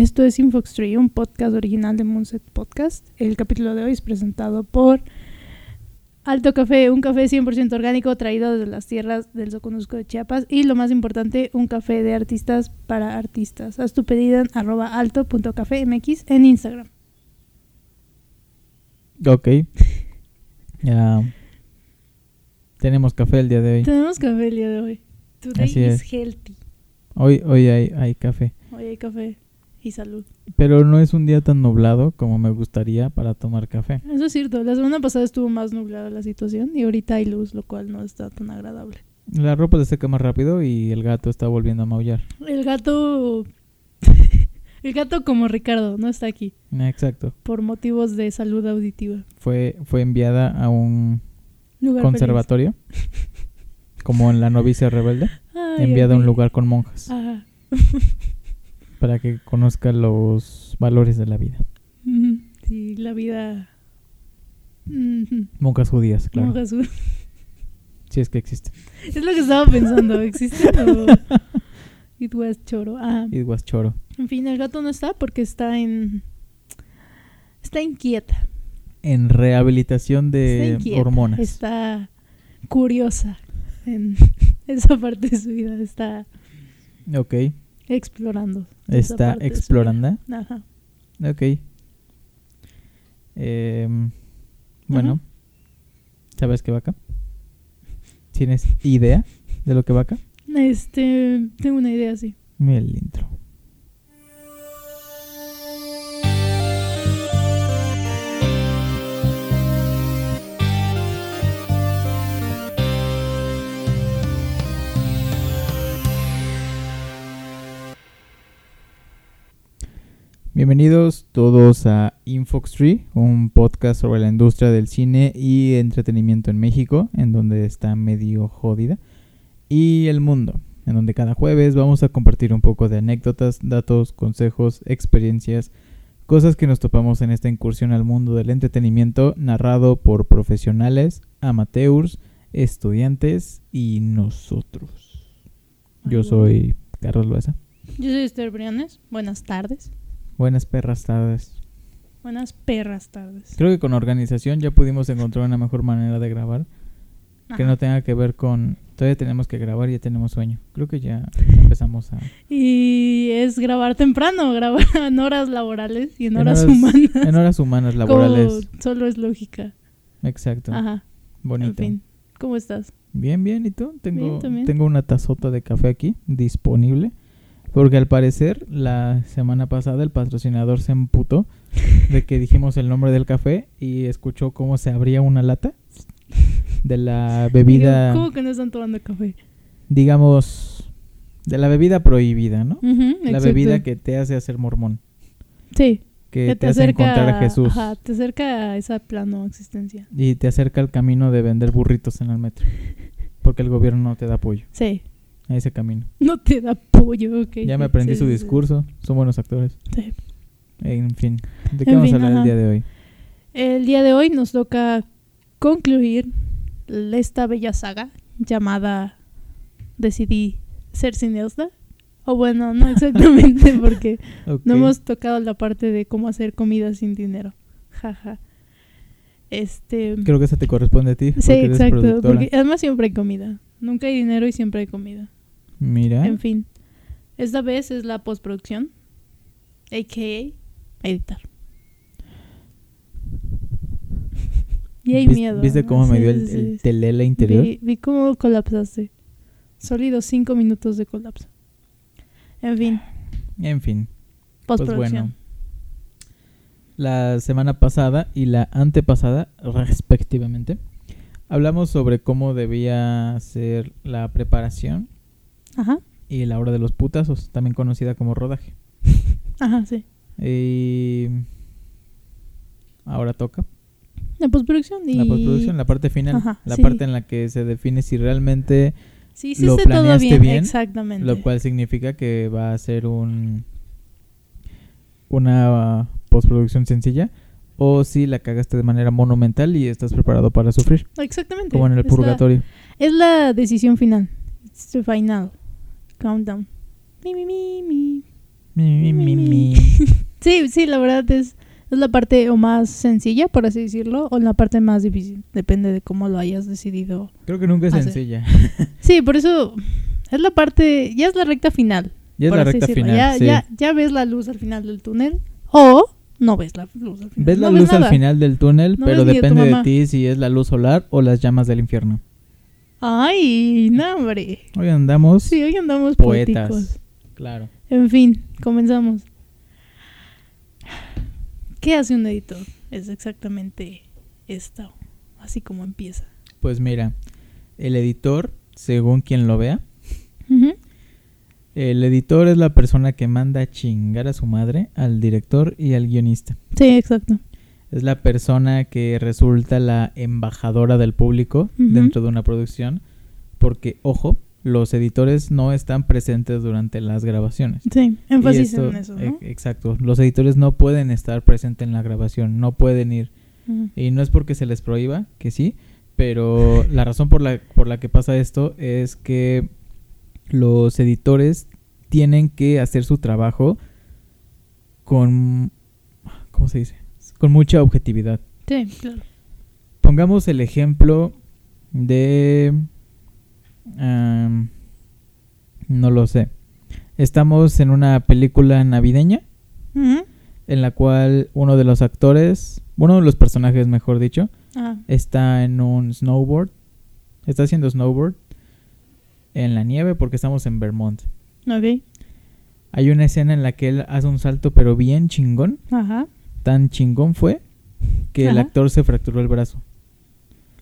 Esto es Infoxtree, un podcast original de Moonset Podcast. El capítulo de hoy es presentado por Alto Café, un café 100% orgánico traído desde las tierras del Soconusco de Chiapas y lo más importante, un café de artistas para artistas. Haz tu pedido en arroba alto.cafemx en Instagram. Ok. Ya. Tenemos café el día de hoy. Tenemos café el día de hoy. Today Así is es. healthy. Hoy, hoy hay, hay café. Hoy hay café y salud. Pero no es un día tan nublado como me gustaría para tomar café. Eso es cierto. La semana pasada estuvo más nublada la situación y ahorita hay luz, lo cual no está tan agradable. La ropa se seca más rápido y el gato está volviendo a maullar. El gato... el gato como Ricardo no está aquí Exacto. por motivos de salud auditiva. Fue, fue enviada a un Lugar conservatorio. Como en la novicia rebelde. Ay, enviada a un lugar con monjas. Ajá. Para que conozca los valores de la vida. Sí, la vida... Monjas judías, claro. Monjas su- Si es que existen. Es lo que estaba pensando. ¿Existe o...? It was choro. Ajá. It was choro. En fin, el gato no está porque está en... Está inquieta. En rehabilitación Está de inquieta. hormonas. Está curiosa en esa parte de su vida. Está Ok. explorando. Está explorando. vida. Ajá. Ok. Em, bueno. Ajá. ¿Sabes qué va acá? ¿Tienes idea de lo que va acá? Este, tengo una idea así. Mira el intro. Bienvenidos todos a Infoxtree, un podcast sobre la industria del cine y entretenimiento en México, en donde está medio jodida, y el mundo, en donde cada jueves vamos a compartir un poco de anécdotas, datos, consejos, experiencias, cosas que nos topamos en esta incursión al mundo del entretenimiento narrado por profesionales, amateurs, estudiantes y nosotros. Yo soy Carlos Loesa. Yo soy Esther Briones. Buenas tardes. Buenas perras tardes. Buenas perras tardes. Creo que con organización ya pudimos encontrar una mejor manera de grabar que no tenga que ver con todavía tenemos que grabar y ya tenemos sueño. Creo que ya empezamos a Y es grabar temprano, grabar en horas laborales y en, En horas, horas humanas. en horas humanas laborales. Como solo es lógica. Exacto. Ajá. Bonito. En fin. ¿Cómo estás? Bien, bien, ¿y tú? Tengo Bien, tengo una tazota de café aquí disponible porque al parecer la semana pasada el patrocinador se emputó de que dijimos el nombre del café y escuchó cómo se abría una lata de la bebida ¿Cómo que no están tomando café? digamos, de la bebida prohibida, ¿no? La exacto. bebida que te hace hacer mormón, Sí. que te, hace encontrar a Jesús Ajá, te acerca a esa plano existencia. y te acerca al camino de vender burritos en el metro, porque el gobierno no te da apoyo Sí. A ese camino. No te da apoyo, ok. Ya me aprendí Sí, su discurso, son buenos actores. Sí. En fin, ¿de qué En vamos fin, a hablar ajá. el día de hoy? El día de hoy nos toca concluir esta bella saga llamada Decidí ser cineasta. O bueno, no exactamente porque no hemos tocado la parte de cómo hacer comida sin dinero. Jaja. Este... Creo que esa te corresponde a ti. Sí, exacto. Porque además siempre hay comida. Nunca hay dinero y siempre hay comida. Mira, En fin. Esta vez es la postproducción. A.K.A. editar. Y hay ¿vis- miedo. ¿viste cómo me Sí, dio el, sí, el interior? Vi, vi cómo colapsaste. Sólidos cinco minutos de colapso. En fin, En fin, pues postproducción. bueno. La semana pasada y la antepasada, respectivamente, hablamos sobre cómo debía ser la preparación Ajá, y la hora de los putazos, también conocida como rodaje. ajá, sí. Y ahora toca La postproducción y... la postproducción, la parte final, Ajá, la sí. parte en la que se define si realmente, Sí, sí, lo sé todo planeaste bien. bien, Exactamente. lo cual significa que va a ser un una postproducción sencilla, o si la cagaste de manera monumental y estás preparado para sufrir, Exactamente. como en el Es la- purgatorio. Es la decisión final. It's the final. Countdown. Mi, mi, mi, mi. Mi, mi, mi, mi. Sí, sí, la verdad es, es la parte o más sencilla, por así decirlo, o la parte más difícil. Depende de cómo lo hayas decidido. Creo que nunca es sí. sencilla. Sí, por eso es la parte, ya es la recta final. Ya es la recta decirlo. final. Ya, sí. ya, ya ves la luz al final del túnel o no ves la luz al final. Ves la No luz al nada. final del túnel, No pero ves de depende de, mamá. ti si es la luz solar o las llamas del infierno. Ay, no, hombre. Hoy andamos Sí, hoy andamos poetas. poéticos. Claro. En fin, comenzamos. ¿Qué hace un editor? Es exactamente esto, así como empieza. Pues mira, el editor, según quien lo vea, el editor es la persona que manda a chingar a su madre, al director y al guionista. Sí, exacto. Es la persona que resulta la embajadora del público dentro de una producción, porque, ojo, los editores no están presentes durante las grabaciones. Sí, énfasis esto- en eso, e- ¿no? Exacto, los editores no pueden estar presentes en la grabación, no pueden ir. Y no es porque se les prohíba, que sí, pero la razón por la, por la que pasa esto es que los editores tienen que hacer su trabajo con, ¿cómo se dice? Con mucha objetividad. Sí, claro. Pongamos el ejemplo de... no lo sé. Estamos en una película navideña Ujú. en la cual uno de los actores, uno de los personajes, mejor dicho, Ah, está en un snowboard. Está haciendo snowboard en la nieve porque estamos en Vermont. ok. Hay una escena en la que él hace un salto pero bien chingón. Ajá. Tan chingón fue que el actor se fracturó el brazo.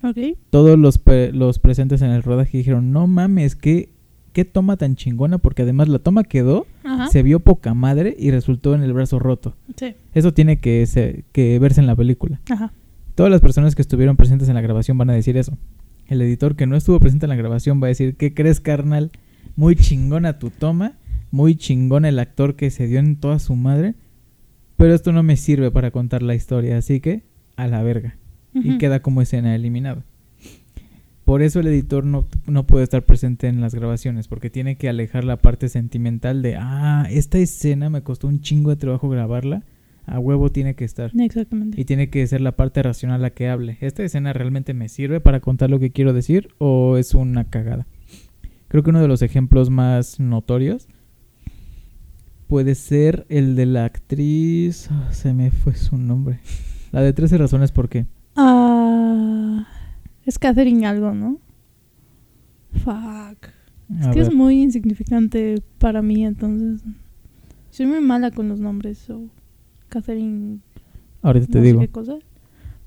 Ok. Todos los, pre- los presentes en el rodaje dijeron, no mames, ¿qué, qué toma tan chingona porque además la toma quedó, Ajá. se vio poca madre y resultó en el brazo roto. Sí. Eso tiene que, se- que verse en la película. Ajá. Todas las personas que estuvieron presentes en la grabación van a decir eso. El editor que no estuvo presente en la grabación va a decir, ¿qué crees, carnal? Muy chingona tu toma, muy chingón el actor que se dio en toda su madre, pero esto no me sirve para contar la historia, así que a la verga. Y queda como escena eliminada. Por eso el editor no, no puede estar presente en las grabaciones, porque tiene que alejar la parte sentimental de, ah, esta escena me costó un chingo de trabajo grabarla, a huevo tiene que estar. Exactamente. Y tiene que ser la parte racional la que hable. ¿Esta escena realmente me sirve para contar lo que quiero decir o es una cagada? Creo que uno de los ejemplos más notorios puede ser el de la actriz... ah, se me fue su nombre. La de 13 razones por qué. Ah, es Catherine algo, ¿no? Fuck. Es A que es muy insignificante para mí, entonces. Soy muy mala con los nombres. So. Catherine. ahorita te digo. qué cosa.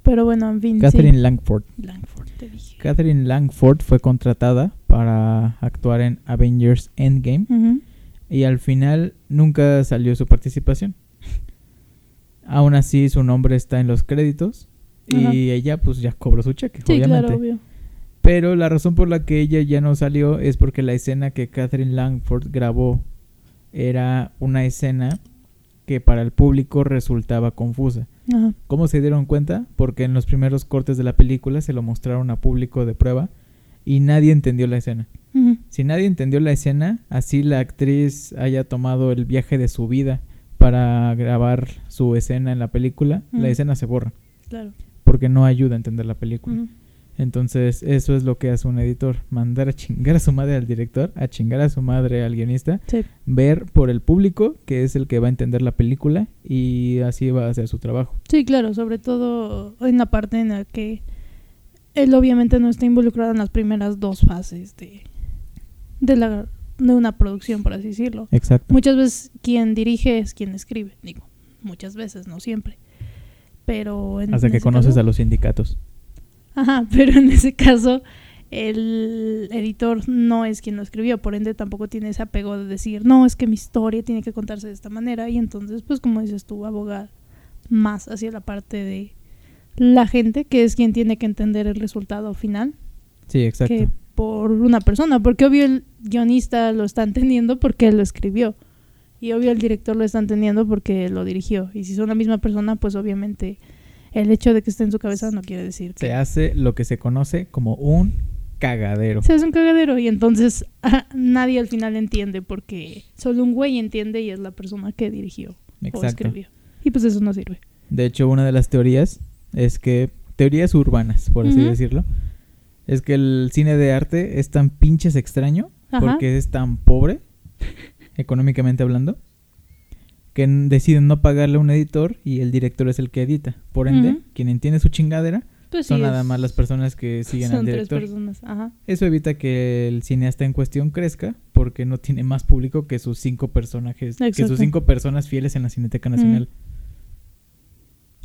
Pero bueno, en fin. Catherine Langford. Sí. Langford, te dije. Catherine Langford fue contratada para actuar en Avengers Endgame Ujú. Y al final nunca salió su participación. Aún así su nombre está en los créditos Ajá. y ella pues ya cobró su cheque, Sí, obviamente. claro, obvio. Pero la razón por la que ella ya no salió es porque la escena que Catherine Langford grabó era una escena que para el público resultaba confusa. Ajá. ¿Cómo se dieron cuenta? Porque en los primeros cortes de la película se lo mostraron a público de prueba y nadie entendió la escena. Si nadie entendió la escena, así la actriz haya tomado el viaje de su vida para grabar su escena en la película, la escena se borra Claro. porque no ayuda a entender la película. Entonces, eso es lo que hace un editor, mandar a chingar a su madre al director, a chingar a su madre al guionista, Sí. ver por el público, que es el que va a entender la película, y así va a hacer su trabajo. Sí, claro, sobre todo en la parte en la que él obviamente no está involucrado en las primeras dos fases de, de, la, de una producción, por así decirlo. Exacto. Muchas veces quien dirige es quien escribe, digo, muchas veces, no siempre. Pero en, Hasta en que conoces caso- a los sindicatos. Ajá, pero en ese caso el editor no es quien lo escribió, por ende tampoco tiene ese apego de decir, no, es que mi historia tiene que contarse de esta manera y entonces, pues como dices tú, abogar más hacia la parte de la gente, que es quien tiene que entender el resultado final, Sí, exacto. que por una persona, porque obvio el guionista lo está entendiendo porque él lo escribió y obvio el director lo está entendiendo porque lo dirigió y si son la misma persona, pues obviamente el hecho de que esté en su cabeza no quiere decir que Se hace lo que se conoce como un cagadero. se hace un cagadero y entonces ah, nadie al final entiende porque solo un güey entiende y es la persona que dirigió o Exacto. escribió. Y pues eso no sirve. De hecho, una de las teorías es que, teorías urbanas, por así decirlo, es que el cine de arte es tan pinches extraño Ajá. porque es tan pobre, económicamente hablando, que deciden no pagarle a un editor y el director es el que edita. Por ende, quien entiende su chingadera Pues son sí, nada más las personas que siguen al Son tres director. personas. Ajá. Eso evita que el cineasta en cuestión crezca porque no tiene más público que sus cinco personajes, que sus cinco personas fieles en la Cineteca Nacional.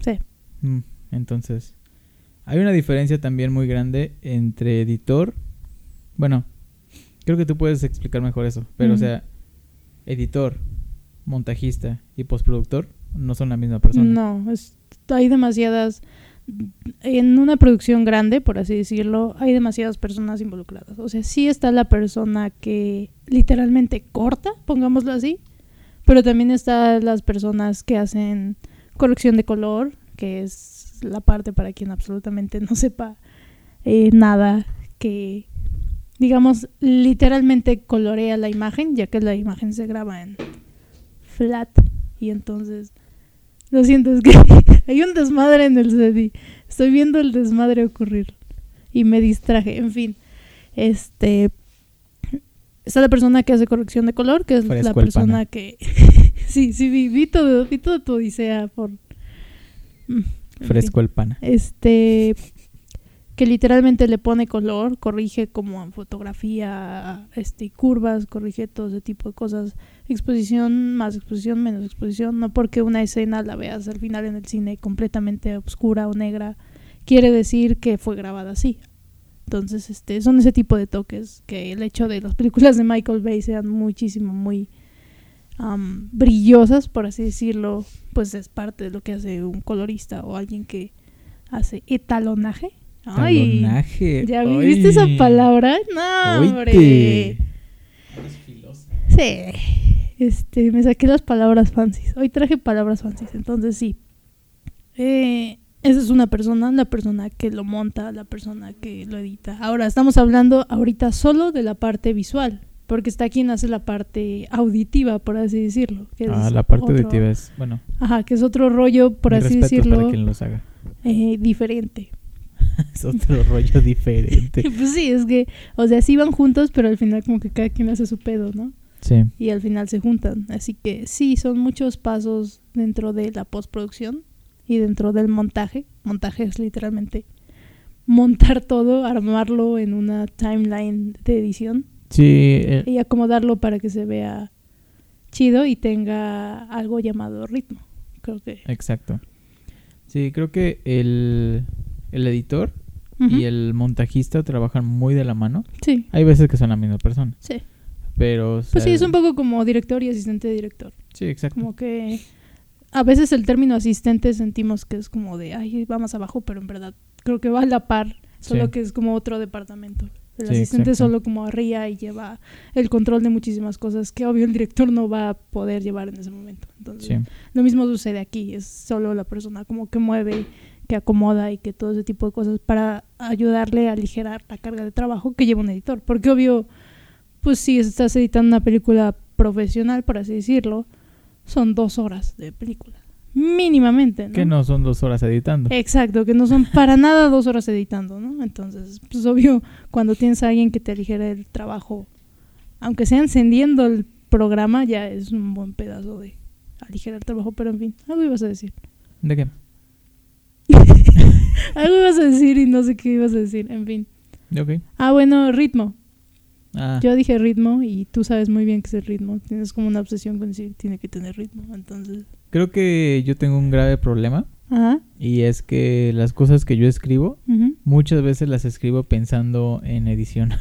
Sí. Mm, Entonces, hay una diferencia también muy grande entre editor. Bueno, creo que tú puedes explicar mejor eso. Pero, o sea, editor, montajista y postproductor no son la misma persona. No, es, hay demasiadas. En una producción grande, por así decirlo, hay demasiadas personas involucradas. O sea, sí está la persona que literalmente corta, pongámoslo así, pero también están las personas que hacen corrección de color, que es la parte para quien absolutamente no sepa eh, nada, que digamos literalmente colorea la imagen, ya que la imagen se graba en flat. Y entonces lo siento, es que hay un desmadre en el y estoy viendo el desmadre ocurrir y me distraje, en fin. Este está la persona que hace corrección de color, que es Fresco la persona que sí, sí vi, vi todo, vi todo tu odisea por Mm, Fresco el pana. este que literalmente le pone color, corrige como fotografía, este curvas, corrige todo ese tipo de cosas, exposición, más exposición, menos exposición, no porque una escena la veas al final en el cine completamente oscura o negra, quiere decir que fue grabada así. Entonces, este, son ese tipo de toques que el hecho de las películas de Michael Bay sean muchísimo, muy am, brillosas, por así decirlo, pues es parte de lo que hace un colorista o alguien que hace etalonaje. Ay, Talonaje. ¿ya vi- viste esa Ay. palabra? No, hombre. Sí. Este, me saqué las palabras fancies. Hoy traje palabras fancies, entonces sí. Eh, esa es una persona, la persona que lo monta, la persona que lo edita. Ahora, estamos hablando ahorita solo de la parte visual, porque está quien hace la parte auditiva, por así decirlo. que Ah, la parte otro- auditiva es, bueno, Ajá, que es otro rollo, por así decirlo, para quien los haga. eh, diferente. es otro rollo diferente. pues sí, es que, o sea, sí van juntos, pero al final como que cada quien hace su pedo, ¿no? Sí. y al final se juntan. Así que sí, son muchos pasos dentro de la postproducción y dentro del montaje. Montaje es literalmente montar todo, armarlo en una timeline de edición Sí, eh, y acomodarlo para que se vea chido y tenga algo llamado ritmo. Creo que... exacto. Sí, creo que el, el editor y el montajista trabajan muy de la mano. Sí, Hay veces que son la misma persona, sí. pero... Pues sí, es un poco como director y asistente de director. Sí, exacto. Como que a veces el término asistente sentimos que es como de, ay, va más abajo, pero en verdad creo que va a la par, solo Sí. que es como otro departamento. El Sí, asistente exacto. solo como arría y lleva el control de muchísimas cosas que obvio el director no va a poder llevar en ese momento. Entonces, Sí. lo mismo sucede aquí, es solo la persona como que mueve, que acomoda y que todo ese tipo de cosas para ayudarle a aligerar la carga de trabajo que lleva un editor. Porque obvio, pues si estás editando una película profesional, por así decirlo, son dos horas de película. Mínimamente, ¿no? Que no son dos horas editando. Exacto, que no son para nada dos horas editando, ¿no? Entonces, pues obvio, cuando tienes a alguien que te aligere el trabajo, aunque sea encendiendo el programa, ya es un buen pedazo de aligerar el trabajo, pero en fin, algo ibas a decir. ¿De qué? Algo ibas a decir y no sé qué ibas a decir, en fin. Ah, bueno, ritmo. Ah, Yo dije ritmo y tú sabes muy bien qué es el ritmo. Tienes como una obsesión con decir tiene que tener ritmo, entonces... creo que yo tengo un grave problema Ajá. y es que las cosas que yo escribo muchas veces las escribo pensando en edición.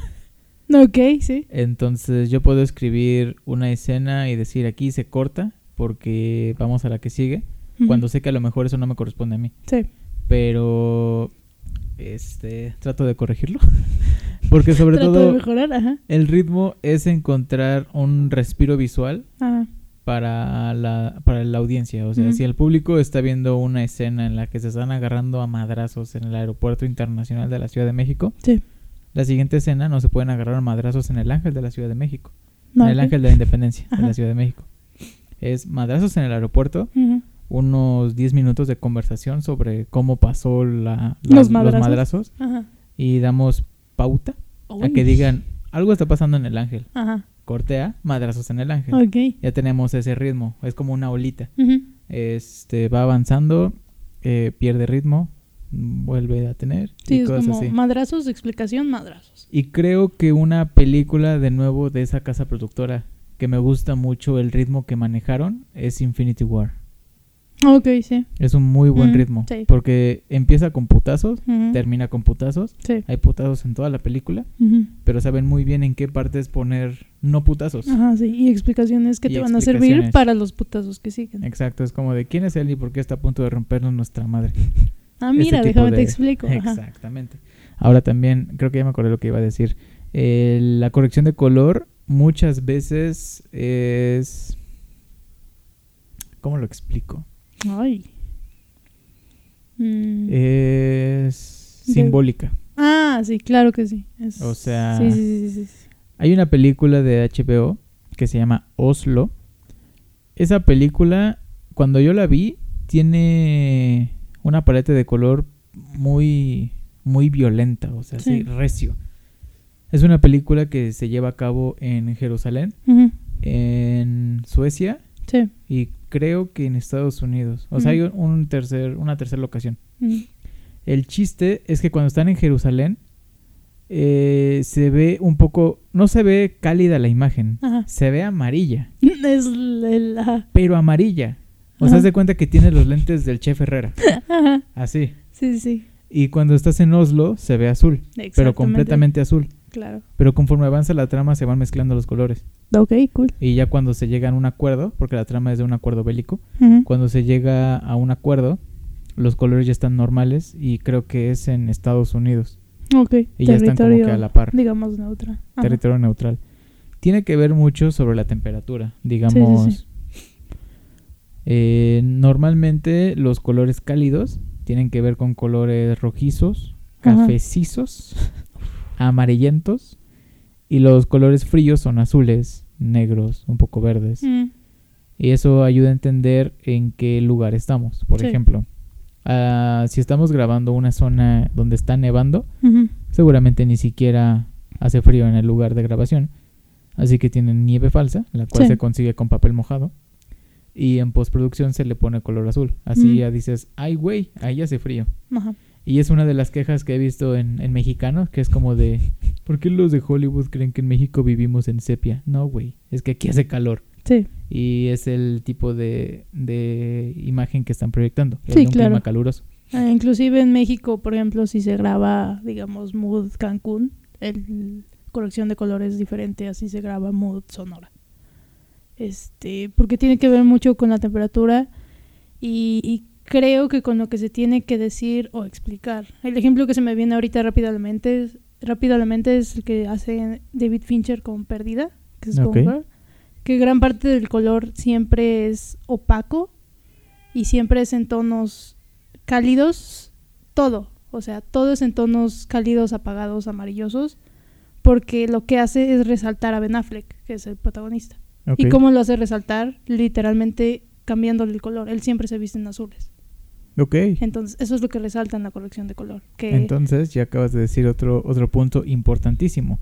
Ok, sí. Entonces yo puedo escribir una escena y decir aquí se corta porque vamos a la que sigue, cuando sé que a lo mejor eso no me corresponde a mí. Sí. Pero este trato de corregirlo porque sobre Trato de todo mejorar, ajá. el ritmo es encontrar un respiro visual Ajá. Para la, para la audiencia. O sea, si el público está viendo una escena en la que se están agarrando a madrazos en el aeropuerto internacional de la Ciudad de México, Sí. la siguiente escena no se pueden agarrar a madrazos en el Ángel de la Ciudad de México. No, en el. Ángel de la Independencia de Ajá. la Ciudad de México. Es madrazos en el aeropuerto unos 10 minutos de conversación sobre cómo pasó la, la- Los madrazos. madrazos Ajá. y damos pauta a Uy. que digan algo está pasando en el ángel. Ajá. Cortea, madrazos en el ángel. Ok. Ya tenemos ese ritmo, es como una olita. Este va avanzando, eh, pierde ritmo, vuelve a tener Sí, y es cosas como así. madrazos, explicación, madrazos. Y creo que una película de nuevo de esa casa productora que me gusta mucho el ritmo que manejaron es Infinity War. Ok, sí. Es un muy buen Mm, ritmo sí. porque empieza con putazos, termina con putazos. Sí. Hay putazos en toda la película, pero saben muy bien en qué partes poner no putazos. Ajá, sí. Y explicaciones que Y te van a servir para los putazos que siguen. Exacto, es como de quién es él y por qué está a punto de rompernos nuestra madre. Ah, mira, tipo déjame te explico. Ajá. Exactamente. Ahora también, creo que ya me acordé lo que iba a decir. Eh, la corrección de color muchas veces es... ¿Cómo lo explico? Ay. Mm. Es De- simbólica. Ah, sí, claro que sí. Es- O sea- Sí, sí, sí. Hay una película de HBO que se llama Oslo. Esa película, cuando yo la vi, tiene una paleta de color muy, muy violenta, o sea, Sí. recio. Es una película que se lleva a cabo en Jerusalén, en Suecia Sí. y creo que en Estados Unidos. O sea, hay un tercer, una tercera locación. El chiste es que cuando están en Jerusalén, eh, se ve un poco, no se ve cálida la imagen, Ajá. se ve amarilla, Es. Ajá. pero amarilla. O sea, de cuenta que tiene los lentes del chef Herrera, Ajá. así. Sí, sí. Y cuando estás en Oslo, se ve azul, pero completamente azul. Claro. Pero conforme avanza la trama, se van mezclando los colores. Ok, cool. Y ya cuando se llega a un acuerdo, porque la trama es de un acuerdo bélico, cuando se llega a un acuerdo, los colores ya están normales y creo que es en Estados Unidos. Ok. Y ya están como que a la par. Digamos neutral. Ajá. territorio neutral. Tiene que ver mucho sobre la temperatura. Digamos, sí. eh, normalmente los colores cálidos tienen que ver con colores rojizos, cafecizos, amarillentos. Y los colores fríos son azules, negros, un poco verdes. Mm. Y eso ayuda a entender en qué lugar estamos. Por Sí. ejemplo, ah, si estamos grabando una zona donde está nevando, seguramente ni siquiera hace frío en el lugar de grabación. Así que tienen nieve falsa, la cual Sí. se consigue con papel mojado. Y en postproducción se le pone color azul. Así Mm. ya dices, ay güey, ahí hace frío. Ajá. Y es una de las quejas que he visto en, en mexicanos, que es como de, ¿por qué los de Hollywood creen que en México vivimos en sepia? No, güey, es que aquí hace calor. Sí. Y es el tipo de, de imagen que están proyectando. Sí, un claro. clima caluroso. Ah, inclusive en México, por ejemplo, si se graba, digamos, Mood Cancún, el corrección de color es diferente, así se graba Mood Sonora. Este, porque tiene que ver mucho con la temperatura y, y creo que con lo que se tiene que decir o explicar. El ejemplo que se me viene ahorita rápidamente es, rápidamente es el que hace David Fincher con Perdida, que es Ok. Gone Girl, que gran parte del color siempre es opaco y siempre es en tonos cálidos, todo, o sea, todo es en tonos cálidos, apagados, amarillosos, porque lo que hace es resaltar a Ben Affleck, que es el protagonista. ¿Y cómo lo hace resaltar? Literalmente cambiándole el color. Él siempre se viste en azules. Ok. Entonces, eso es lo que resalta en la corrección de color. Que Entonces, ya acabas de decir otro, otro punto importantísimo.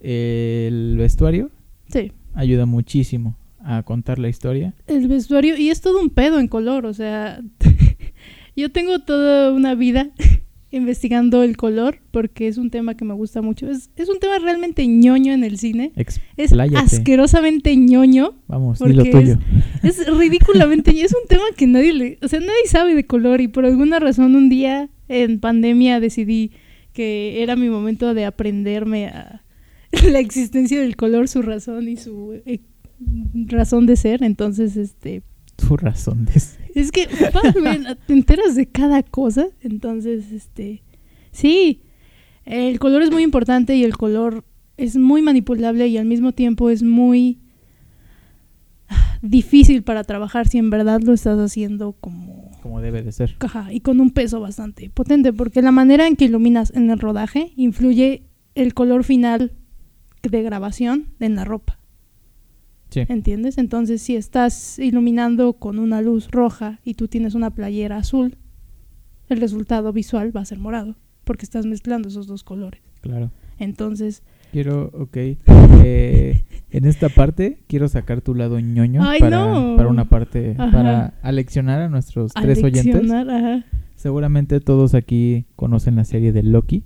El vestuario sí, ayuda muchísimo a contar la historia. el vestuario, y es todo un pedo en color, o sea, yo tengo toda una vida investigando el color porque es un tema que me gusta mucho. Es, es un tema realmente ñoño en el cine. Es asquerosamente ñoño. Vamos, porque di lo tuyo. Es ridículamente ñoño. Es un tema que nadie le... O sea, nadie sabe de color y por alguna razón un día en pandemia decidí que era mi momento de aprenderme a la existencia del color, su razón y su eh, razón de ser. Entonces, este... Tu razón de ser. Es que man, te enteras de cada cosa. Entonces, este. Sí, el color es muy importante y el color es muy manipulable y al mismo tiempo es muy ah, difícil para trabajar si en verdad lo estás haciendo como Como debe de ser. caja y con un peso bastante potente porque la manera en que iluminas en el rodaje influye el color final de grabación en la ropa. Sí. ¿Entiendes? Entonces, si estás iluminando con una luz roja y tú tienes una playera azul, el resultado visual va a ser morado, porque estás mezclando esos dos colores. Claro. Entonces, Quiero, ok. eh, en esta parte quiero sacar tu lado ñoño Ay, para, no. para una parte, Ajá. para aleccionar a nuestros tres oyentes. ajá. Seguramente todos aquí conocen la serie de Loki.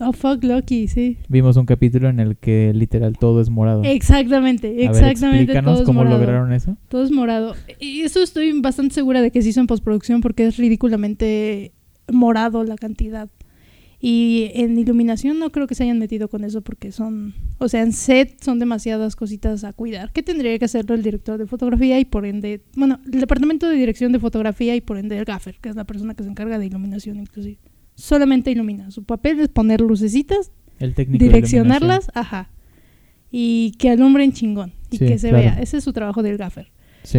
Oh, fuck Loki, sí. Vimos un capítulo en el que literal todo es morado. Exactamente, a ver, exactamente. explícanos todo es cómo morado. lograron eso. Todo es morado. Y eso estoy bastante segura de que se hizo en postproducción porque es ridículamente morado la cantidad. Y en iluminación no creo que se hayan metido con eso porque son, o sea, en set son demasiadas cositas a cuidar. ¿Qué tendría que hacerlo el director de fotografía y por ende, bueno, el departamento de dirección de fotografía y por ende el gaffer, que es la persona que se encarga de iluminación inclusive? Solamente ilumina. Su papel es poner lucecitas, El técnico de direccionarlas, ajá. Y que alumbren chingón y Sí, que se claro. vea. Ese es su trabajo del gaffer. iluminación.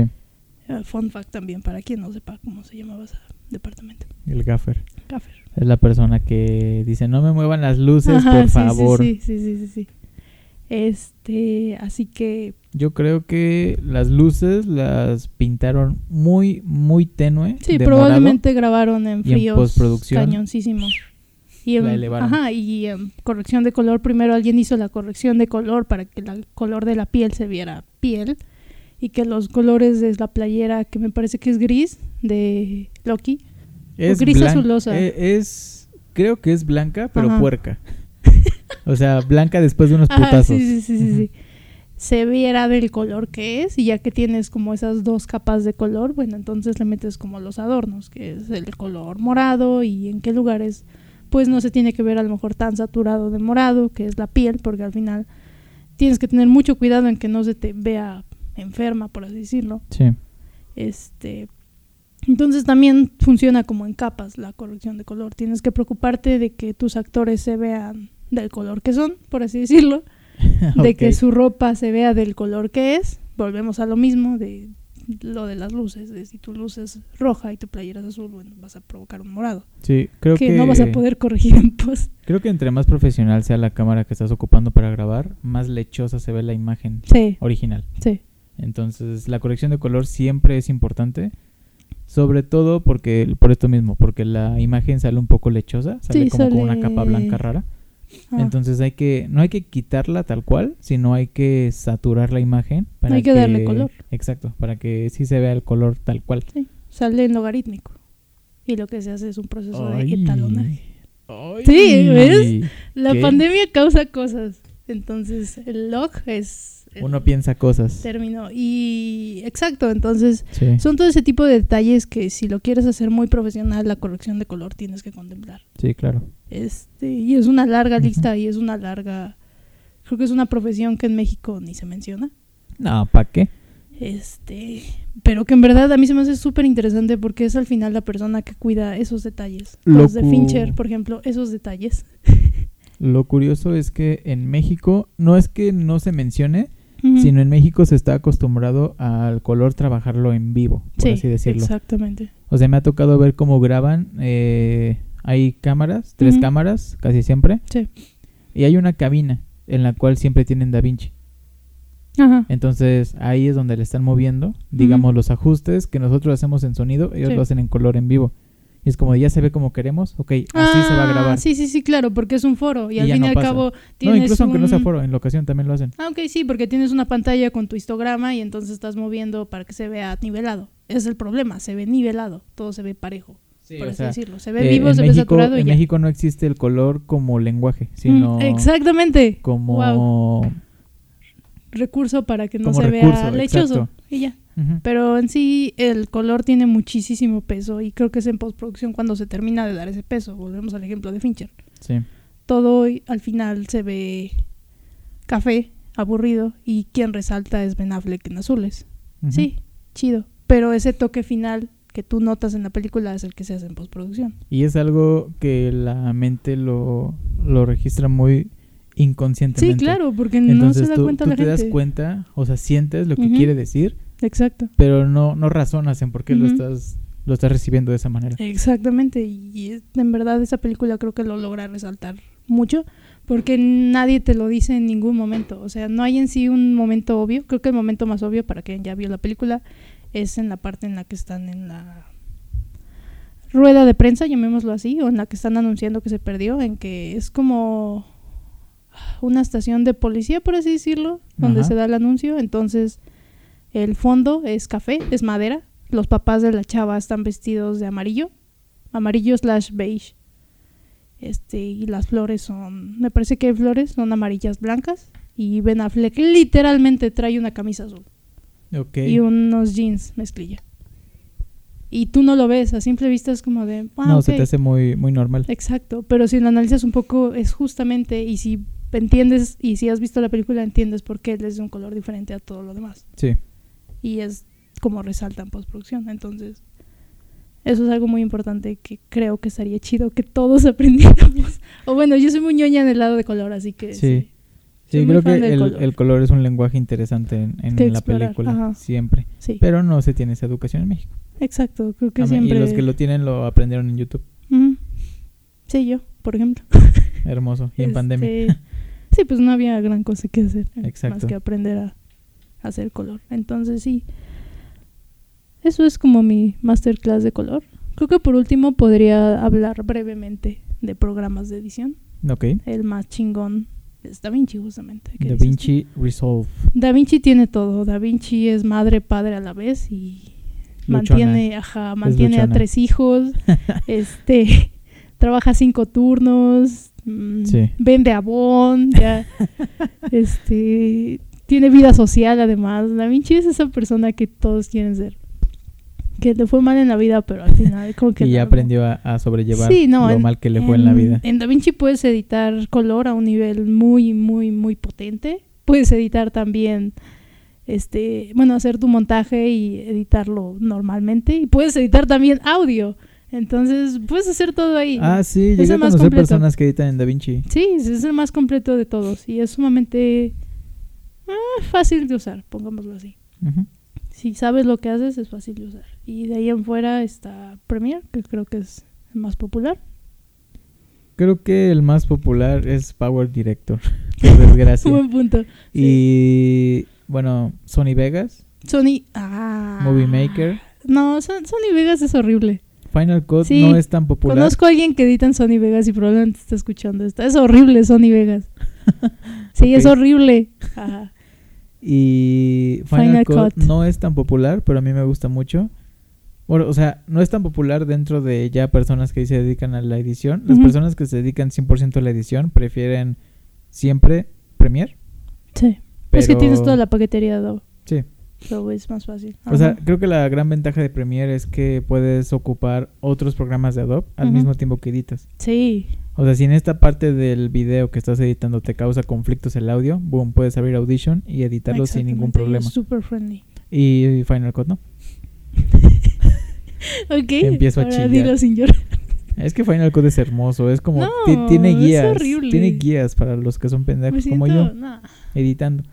Eh, fun fact también, para quien no sepa cómo se llamaba ese departamento. Sí, el gaffer. Gaffer. Es la persona que dice, no me muevan las luces, Ajá, por sí, sí, favor. Sí, sí, sí, sí, sí. Este, así que Yo creo que las luces las pintaron muy, muy tenue. sí, de probablemente grabaron en y en fríos postproducción cañoncísimos. Y en, la elevaron. ajá, y en corrección de color, primero alguien hizo la corrección de color para que el color de la piel se viera piel y que los colores de la playera, que me parece que es gris, de Loki, Es gris azulosa. eh, es, creo que es blanca, pero Ajá. puerca. O sea, blanca después de unos Ajá, putazos. sí, sí, sí, sí. Se viera del color que es y ya que tienes como esas dos capas de color, bueno, entonces le metes como los adornos, que es el color morado y en qué lugares pues no se tiene que ver a lo mejor tan saturado de morado, que es la piel, porque al final tienes que tener mucho cuidado en que no se te vea enferma, por así decirlo. Sí. Este, entonces también funciona como en capas la corrección de color. Tienes que preocuparte de que tus actores se vean del color que son, por así decirlo, de que su ropa se vea del color que es. Volvemos a lo mismo de lo de las luces, de si tu luz es roja y tu playera es azul, bueno, vas a provocar un morado, Sí, creo que, que, no vas a poder corregir en post. Creo que entre más profesional sea la cámara que estás ocupando para grabar, más lechosa se ve la imagen Sí, original. sí. Entonces, la corrección de color siempre es importante. Sobre todo porque, por esto mismo, porque la imagen sale un poco lechosa, sale Sí, como con una capa blanca rara. Ah, Entonces hay que, no hay que quitarla tal cual, sino hay que saturar la imagen para Hay que darle color. Exacto, para que sí se vea el color tal cual. sale en logarítmico. Y lo que se hace es un proceso de etalonaje. Ay. Sí, ¿ves? La ¿Qué? pandemia causa cosas. Entonces, el log es Uno piensa cosas. término. Y exacto, entonces Sí, son todo ese tipo de detalles que si lo quieres hacer muy profesional, la corrección de color tienes que contemplar. sí, claro. Este, y es una larga lista y es una larga creo que es una profesión que en México ni se menciona. No, ¿para qué? Este, pero que en verdad a mí se me hace súper interesante porque es al final la persona que cuida esos detalles. Los de Fincher, por ejemplo, esos detalles. Lo curioso es que en México no es que no se mencione, Sino en México se está acostumbrado al color trabajarlo en vivo, por sí, así decirlo. exactamente. O sea, me ha tocado ver cómo graban. eh, hay cámaras, tres cámaras, casi siempre. Sí. Y hay una cabina en la cual siempre tienen Da Vinci. Ajá. Entonces ahí es donde le están moviendo, digamos, los ajustes que nosotros hacemos en sonido, ellos Sí. lo hacen en color en vivo. Y es como, ya se ve como queremos, ok, así se va a Ah, grabar. Sí, sí, sí, claro, porque es un foro y, Y al fin y no al pasa. cabo No, tienes incluso aunque no sea un- foro, en la ocasión también lo hacen. Ah, ok, sí, porque tienes una pantalla con tu histograma y entonces estás moviendo para que se vea nivelado. Es el problema, se ve nivelado, todo se ve parejo, Sí, por así sea, decirlo. Se ve eh, vivo, se ve México, saturado y en ya. México no existe el color como lenguaje, Mm, sino exactamente. como... Wow. Recurso para que no se recurso, vea lechoso exacto. y ya. Pero en sí el color tiene muchísimo peso y creo que es en postproducción cuando se termina de dar ese peso. Volvemos al ejemplo de Fincher. Sí. Todo al final se ve café, aburrido y quien resalta es Ben Affleck en azules. Sí, chido. Pero ese toque final que tú notas en la película es el que se hace en postproducción. Y es algo que la mente lo, lo registra muy Sí, inconscientemente. claro, porque no Entonces se da tú, cuenta tú la te gente. das cuenta, o sea, sientes lo que quiere decir, Exacto. pero no, no razonas en por qué lo estás lo estás recibiendo de esa manera. Exactamente. Y en verdad esa película creo que lo logra resaltar mucho porque nadie te lo dice en ningún momento. O sea, no hay en sí un momento obvio. Creo que el momento más obvio para quien ya vio la película es en la parte en la que están en la rueda de prensa, llamémoslo así, o en la que están anunciando que se perdió, en que es como una estación de policía, por así decirlo, donde Ajá. se da el anuncio. Entonces, el fondo es café, es madera. Los papás de la chava están vestidos de amarillo, amarillo slash beige. Este, y las flores son, me parece que hay flores, son amarillas blancas. Y Ben Affleck literalmente trae una camisa azul Ok. y unos jeans mezclilla. Y tú no lo ves, a simple vista es como de, ah, no, se te hace muy, muy normal. Exacto, pero si lo analizas un poco es justamente, y si entiendes, y si has visto la película entiendes por qué él es de un color diferente a todo lo demás. Sí. Y es como resalta en postproducción. Entonces, eso es algo muy importante que creo que estaría chido que todos aprendiéramos. O bueno, yo soy muy ñoña en el lado de color, así que Sí. Sí, muy creo que el color. el color. es un lenguaje interesante en, en la explorar, película, ajá. siempre. sí, Pero no se tiene esa educación en México. exacto, creo que A mí- siempre... Y los que lo tienen lo aprendieron en YouTube. Sí, yo, por ejemplo. Hermoso. Y en pandemia. Este, Sí, pues no había gran cosa que hacer. eh, Más Exacto. que aprender a hacer color. Entonces sí. Eso es como mi masterclass de color. Creo que por último podría hablar brevemente de programas de edición. Ok. El más chingón es DaVinci justamente. ¿Qué Da Vinci Resolve. tú? DaVinci tiene todo. DaVinci es madre, padre a la vez y Luchona. mantiene, ajá, mantiene a tres hijos. este trabaja cinco turnos. mm, Sí. Vende abón. Ya, este tiene vida social además. Da Vinci es esa persona que todos quieren ser. Que le fue mal en la vida, pero al final como que Y ya aprendió a, a sobrellevar Sí, no, lo en- mal que le fue en la vida. En DaVinci puedes editar color a un nivel muy, muy, muy potente. Puedes editar también, este, bueno, hacer tu montaje y editarlo normalmente. Y puedes editar también audio. Entonces, puedes hacer todo ahí. Ah, sí, Es llegué a el más conocer completo. personas que editan en Da Vinci. Sí, es el más completo de todos. Y es sumamente ah, fácil de usar, pongámoslo así. Si sabes lo que haces, es fácil de usar. Y de ahí en fuera está Premiere, que creo que es el más popular. Creo que el más popular es Power Director, por desgracia. Buen punto. y bueno, Sony Vegas, Sony. Ah. Movie Maker. No, Son- Sony Vegas es horrible. Final Cut Sí, no es tan popular. Conozco a alguien que edita en Sony Vegas y probablemente está escuchando esto. Es horrible Sony Vegas. Sí, es horrible. Ajá. Y Final, Final Cut, Cut. no es tan popular, pero a mí me gusta mucho. Bueno, o sea, no es tan popular dentro de ya personas que se dedican a la edición. Las personas que se dedican 100% a la edición prefieren siempre Premiere. Sí. Pero... Es que tienes toda la paquetería de Adobe es más fácil. O sea, creo que la gran ventaja de Premiere es que puedes ocupar otros programas de Adobe al mismo tiempo que editas. Sí. O sea, si en esta parte del video que estás editando te causa conflictos el audio, boom, puedes abrir Audition y editarlo sin ningún problema. Es super friendly. Y Final Cut no. Ok. Empiezo a ahora chillar. dilo sin llorar. Es que Final Cut es hermoso, es como No, tiene es guías, horrible. tiene guías para los que son pendejos como yo editando.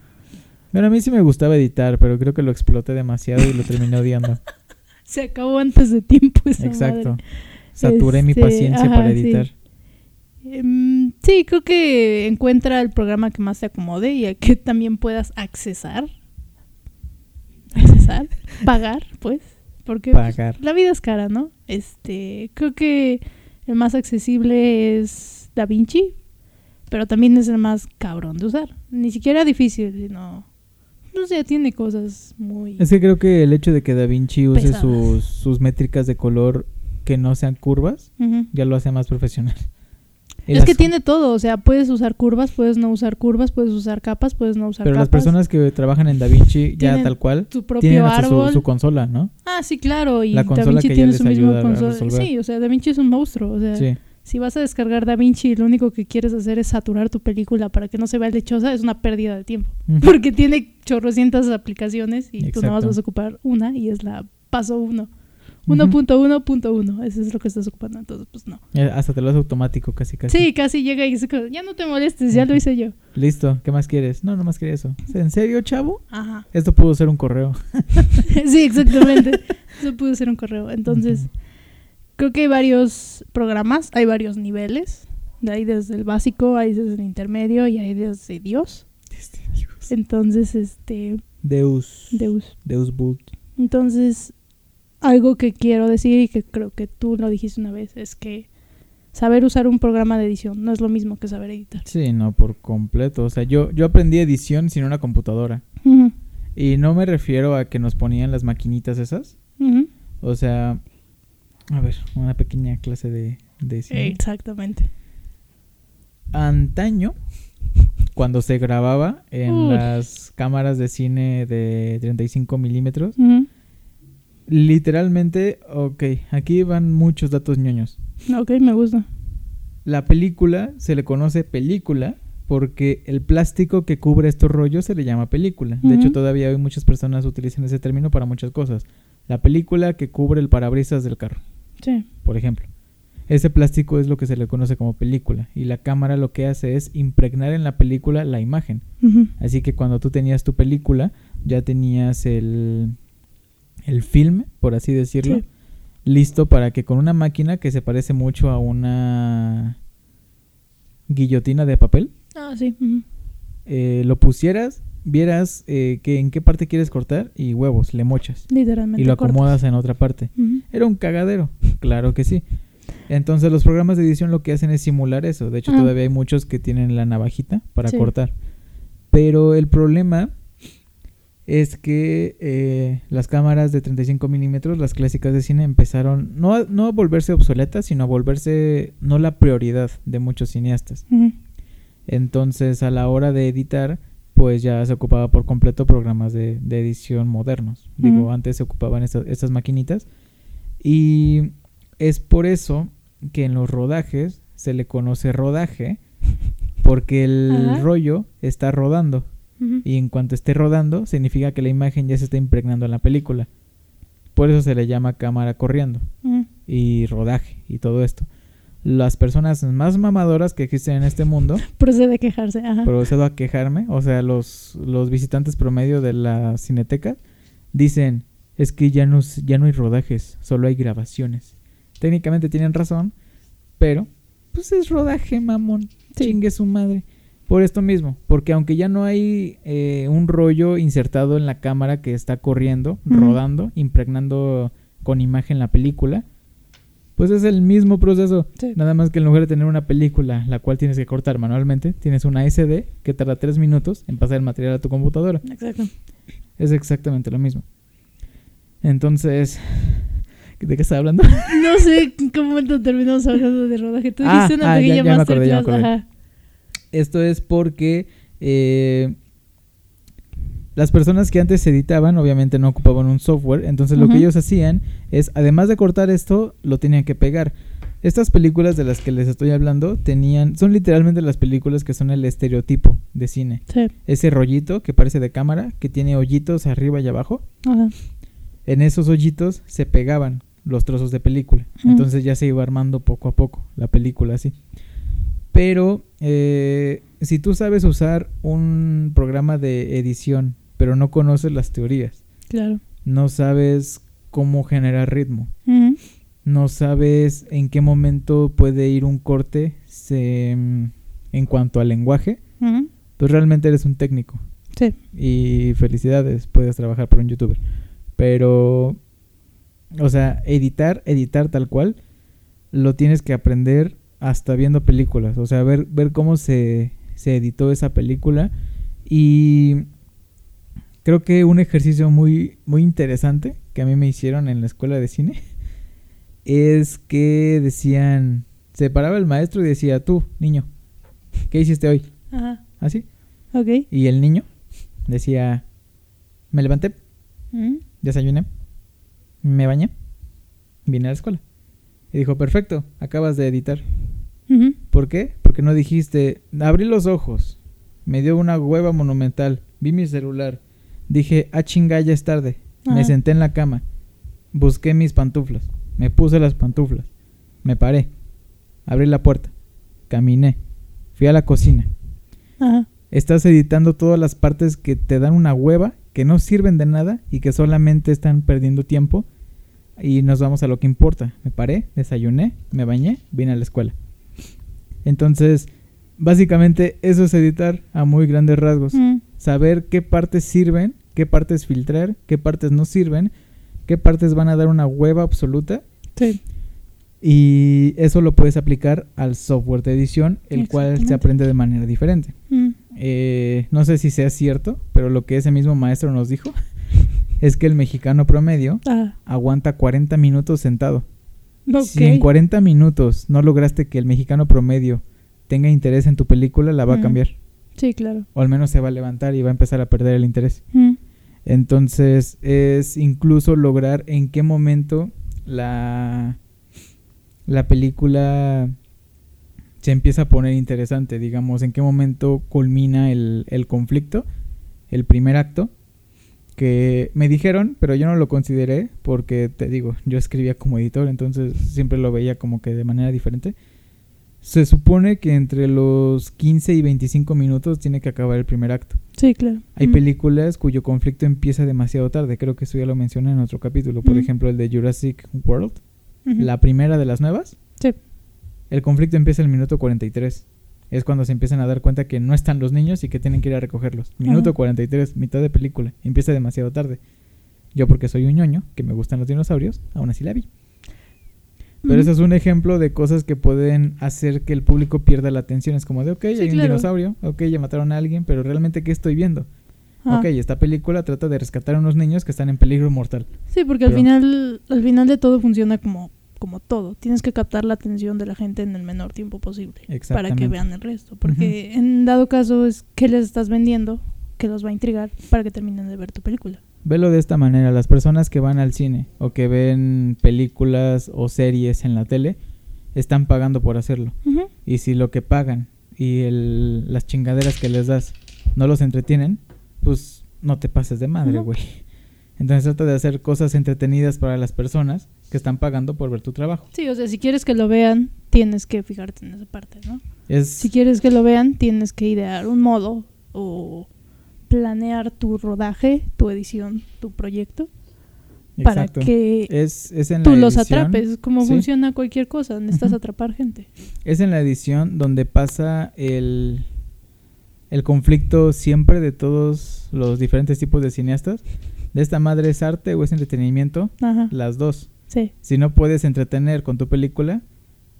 Bueno, a mí sí me gustaba editar, pero creo que lo exploté demasiado y lo terminé odiando. Se acabó antes de tiempo esa Exacto. madre. Saturé mi Este, paciencia ajá, para sí. editar. Em, sí, creo que encuentra el programa que más te acomode y a que también puedas accesar. Accesar, pagar, pues. Porque pues, Pagar. la vida es cara, ¿no? Este, creo que el más accesible es Da Vinci, pero también es el más cabrón de usar. Ni siquiera difícil, sino. No sé, tiene cosas muy. Es que creo que el hecho de que Da Vinci use sus, sus métricas de color que no sean curvas, ya lo hace más profesional. Y Es las- que tiene todo, o sea, puedes usar curvas, puedes no usar curvas, puedes usar capas, puedes no usar Pero las capas. personas que trabajan en Da Vinci ya tal cual propio tienen hasta su, árbol. su consola, ¿no? Ah, sí, claro, y La Da consola Vinci que tiene su mismo ayuda a consola. Sí, o sea, Da Vinci es un monstruo, o sea, Sí. Si vas a descargar Da Vinci y lo único que quieres hacer es saturar tu película para que no se vea lechosa, es una pérdida de tiempo. Porque tiene chorrocientas aplicaciones y tú nada más vas a ocupar una y es la paso uno. Ujú. 1.1.1, eso es lo que estás ocupando, entonces pues no. Eh, Hasta te lo hace automático casi casi. Sí, casi llega y dice, ya no te molestes, ya lo hice yo. Listo, ¿qué más quieres? No, no más quería eso. ¿En serio, chavo? Ajá. Esto pudo ser un correo. sí, exactamente. Eso pudo ser un correo. Entonces. Creo que hay varios programas, hay varios niveles. Hay desde el básico, hay desde el intermedio y hay desde Dios. Este, Dios. Entonces, este, Deus. Deus. Deus Vult. Entonces, algo que quiero decir y que creo que tú lo dijiste una vez es que saber usar un programa de edición no es lo mismo que saber editar. Sí, no, por completo. O sea, yo, yo aprendí edición sin una computadora. Ujú, Y no me refiero a que nos ponían las maquinitas esas. ujú. O sea, a ver, una pequeña clase de, de cine. Exactamente. Antaño, cuando se grababa en las cámaras de cine de 35 milímetros, Ujú. literalmente, ok, aquí van muchos datos ñoños. Ok, me gusta. La película se le conoce película porque el plástico que cubre estos rollos se le llama película. De hecho, todavía hoy muchas personas utilizan ese término para muchas cosas. La película que cubre el parabrisas del carro, Sí. por ejemplo. Ese plástico es lo que se le conoce como película y la cámara lo que hace es impregnar en la película la imagen. Así que cuando tú tenías tu película, ya tenías el, el film, por así decirlo, Sí. listo para que con una máquina que se parece mucho a una guillotina de papel, Ah, sí. eh, lo pusieras, vieras eh, que en qué parte quieres cortar y huevos, le mochas Literalmente. y lo cortas. acomodas en otra parte. Era un cagadero, claro que sí. Entonces los programas de edición lo que hacen es simular eso. De hecho, Ah. todavía hay muchos que tienen la navajita para Sí. cortar. Pero el problema es que eh, las cámaras de 35 milímetros, las clásicas de cine, empezaron no a, no a volverse obsoletas, sino a volverse no la prioridad de muchos cineastas. Entonces, a la hora de editar, pues ya se ocupaba por completo programas de, de edición modernos. Digo, Ujú. antes se ocupaban estas, estas maquinitas. Y es por eso que en los rodajes se le conoce rodaje, porque el Ajá. rollo está rodando. Y en cuanto esté rodando, significa que la imagen ya se está impregnando en la película. Por eso se le llama cámara corriendo y rodaje y todo esto. Las personas más mamadoras que existen en este mundo Procede a quejarse. Ajá. procedo a quejarme, o sea, los, los visitantes promedio de la cineteca dicen, es que ya no, ya no hay rodajes, solo hay grabaciones. Técnicamente tienen razón, pero pues es rodaje, mamón, Sí. chingue su madre. Por esto mismo, porque aunque ya no hay eh, un rollo insertado en la cámara que está corriendo, rodando, impregnando con imagen la película, pues es el mismo proceso. Sí. Nada más que en lugar de tener una película, la cual tienes que cortar manualmente, tienes una SD que tarda tres minutos en pasar el material a tu computadora. Exacto. Es exactamente lo mismo. Entonces, ¿de qué estaba hablando? No sé en qué momento terminamos hablando de rodaje. Tú Ah, dijiste una ah, ya- pequeña ya me acordé, ya me acordé. Esto es porque eh, las personas que antes editaban obviamente no ocupaban un software, entonces lo que ellos hacían es, además de cortar esto, lo tenían que pegar. Estas películas de las que les estoy hablando tenían, son literalmente las películas que son el estereotipo de cine. Sí. ese rollito que parece de cámara, que tiene hoyitos arriba y abajo, Ajá. en esos hoyitos se pegaban los trozos de película. Entonces ya se iba armando poco a poco la película así. Pero eh, si tú sabes usar un programa de edición, pero no conoces las teorías, Claro. no sabes cómo generar ritmo, no sabes en qué momento puede ir un corte se- en cuanto al lenguaje, Ujú. pues realmente eres un técnico. Sí. Y felicidades, puedes trabajar para un youtuber. Pero, o sea, editar, editar tal cual, lo tienes que aprender hasta viendo películas. O sea, ver, ver cómo se, se editó esa película. Y creo que un ejercicio muy, muy interesante que a mí me hicieron en la escuela de cine es que decían, se paraba el maestro y decía, tú, niño, ¿qué hiciste hoy? Ajá. Así. Ok. Y el niño decía, me levanté, Ujú. desayuné, me bañé, vine a la escuela. Y dijo, perfecto, acabas de editar. ¿Por qué? Porque no dijiste, abrí los ojos, me dio una hueva monumental, vi mi celular, dije, ah chinga, ya es tarde. Me senté en la cama, busqué mis pantuflas, me puse las pantuflas, me paré, abrí la puerta, caminé, fui a la cocina. Ajá. Estás editando todas las partes que te dan una hueva, que no sirven de nada y que solamente están perdiendo tiempo. Y nos vamos a lo que importa. Me paré, desayuné, me bañé, vine a la escuela. Entonces, básicamente eso es editar a muy grandes rasgos. Mm, Saber qué partes sirven, qué partes filtrar, qué partes no sirven, qué partes van a dar una hueva absoluta. sí. Y eso lo puedes aplicar al software de edición, el cual se aprende de manera diferente. Mm, Eh, no sé si sea cierto, pero lo que ese mismo maestro nos dijo es que el mexicano promedio Ah, aguanta 40 minutos sentado. ok. Si en 40 minutos no lograste que el mexicano promedio tenga interés en tu película, la va a Ujú. cambiar. Sí, claro. O al menos se va a levantar y va a empezar a perder el interés. Mm, Entonces es incluso lograr en qué momento la, la película se empieza a poner interesante, digamos, en qué momento culmina el, el conflicto, el primer acto, que me dijeron, pero yo no lo consideré porque, te digo, yo escribía como editor, entonces siempre lo veía como que de manera diferente. Se supone que entre los 15 y 25 minutos tiene que acabar el primer acto. sí, claro. Hay Mm, películas cuyo conflicto empieza demasiado tarde. Creo que eso ya lo mencioné en otro capítulo. Por ejemplo, el de Jurassic World, la primera de las nuevas. Sí. El conflicto empieza en el minuto 43. Es cuando se empiezan a dar cuenta que no están los niños y que tienen que ir a recogerlos. Minuto Ajá. 43, mitad de película. Empieza demasiado tarde. Yo porque soy un ñoño, que me gustan los dinosaurios, aún así la vi. Pero ese es un ejemplo de cosas que pueden hacer que el público pierda la atención. Es como de, ok, Sí, hay un claro. dinosaurio, ok, ya mataron a alguien, pero realmente, ¿qué estoy viendo? Ah, Ok, esta película trata de rescatar a unos niños que están en peligro mortal. Sí, porque al final, al final de todo funciona como, como todo. Tienes que captar la atención de la gente en el menor tiempo posible para que vean el resto. Porque en dado caso es que les estás vendiendo que los va a intrigar para que terminen de ver tu película. Velo de esta manera, las personas que van al cine o que ven películas o series en la tele están pagando por hacerlo. Y si lo que pagan y el- las chingaderas que les das no los entretienen, pues no te pases de madre, güey. Entonces trata de hacer cosas entretenidas para las personas que están pagando por ver tu trabajo. Sí, o sea, si quieres que lo vean, tienes que fijarte en esa parte, ¿no? Es Si quieres que lo vean, tienes que idear un modo o planear tu rodaje, tu edición, tu proyecto, para que es, es en tú los atrapes. Como sí. funciona cualquier cosa, necesitas atrapar gente. Es en la edición donde pasa el, el conflicto siempre de todos los diferentes tipos de cineastas. De esta madre es arte o es entretenimiento, Ajá, las dos. sí. Si no puedes entretener con tu película,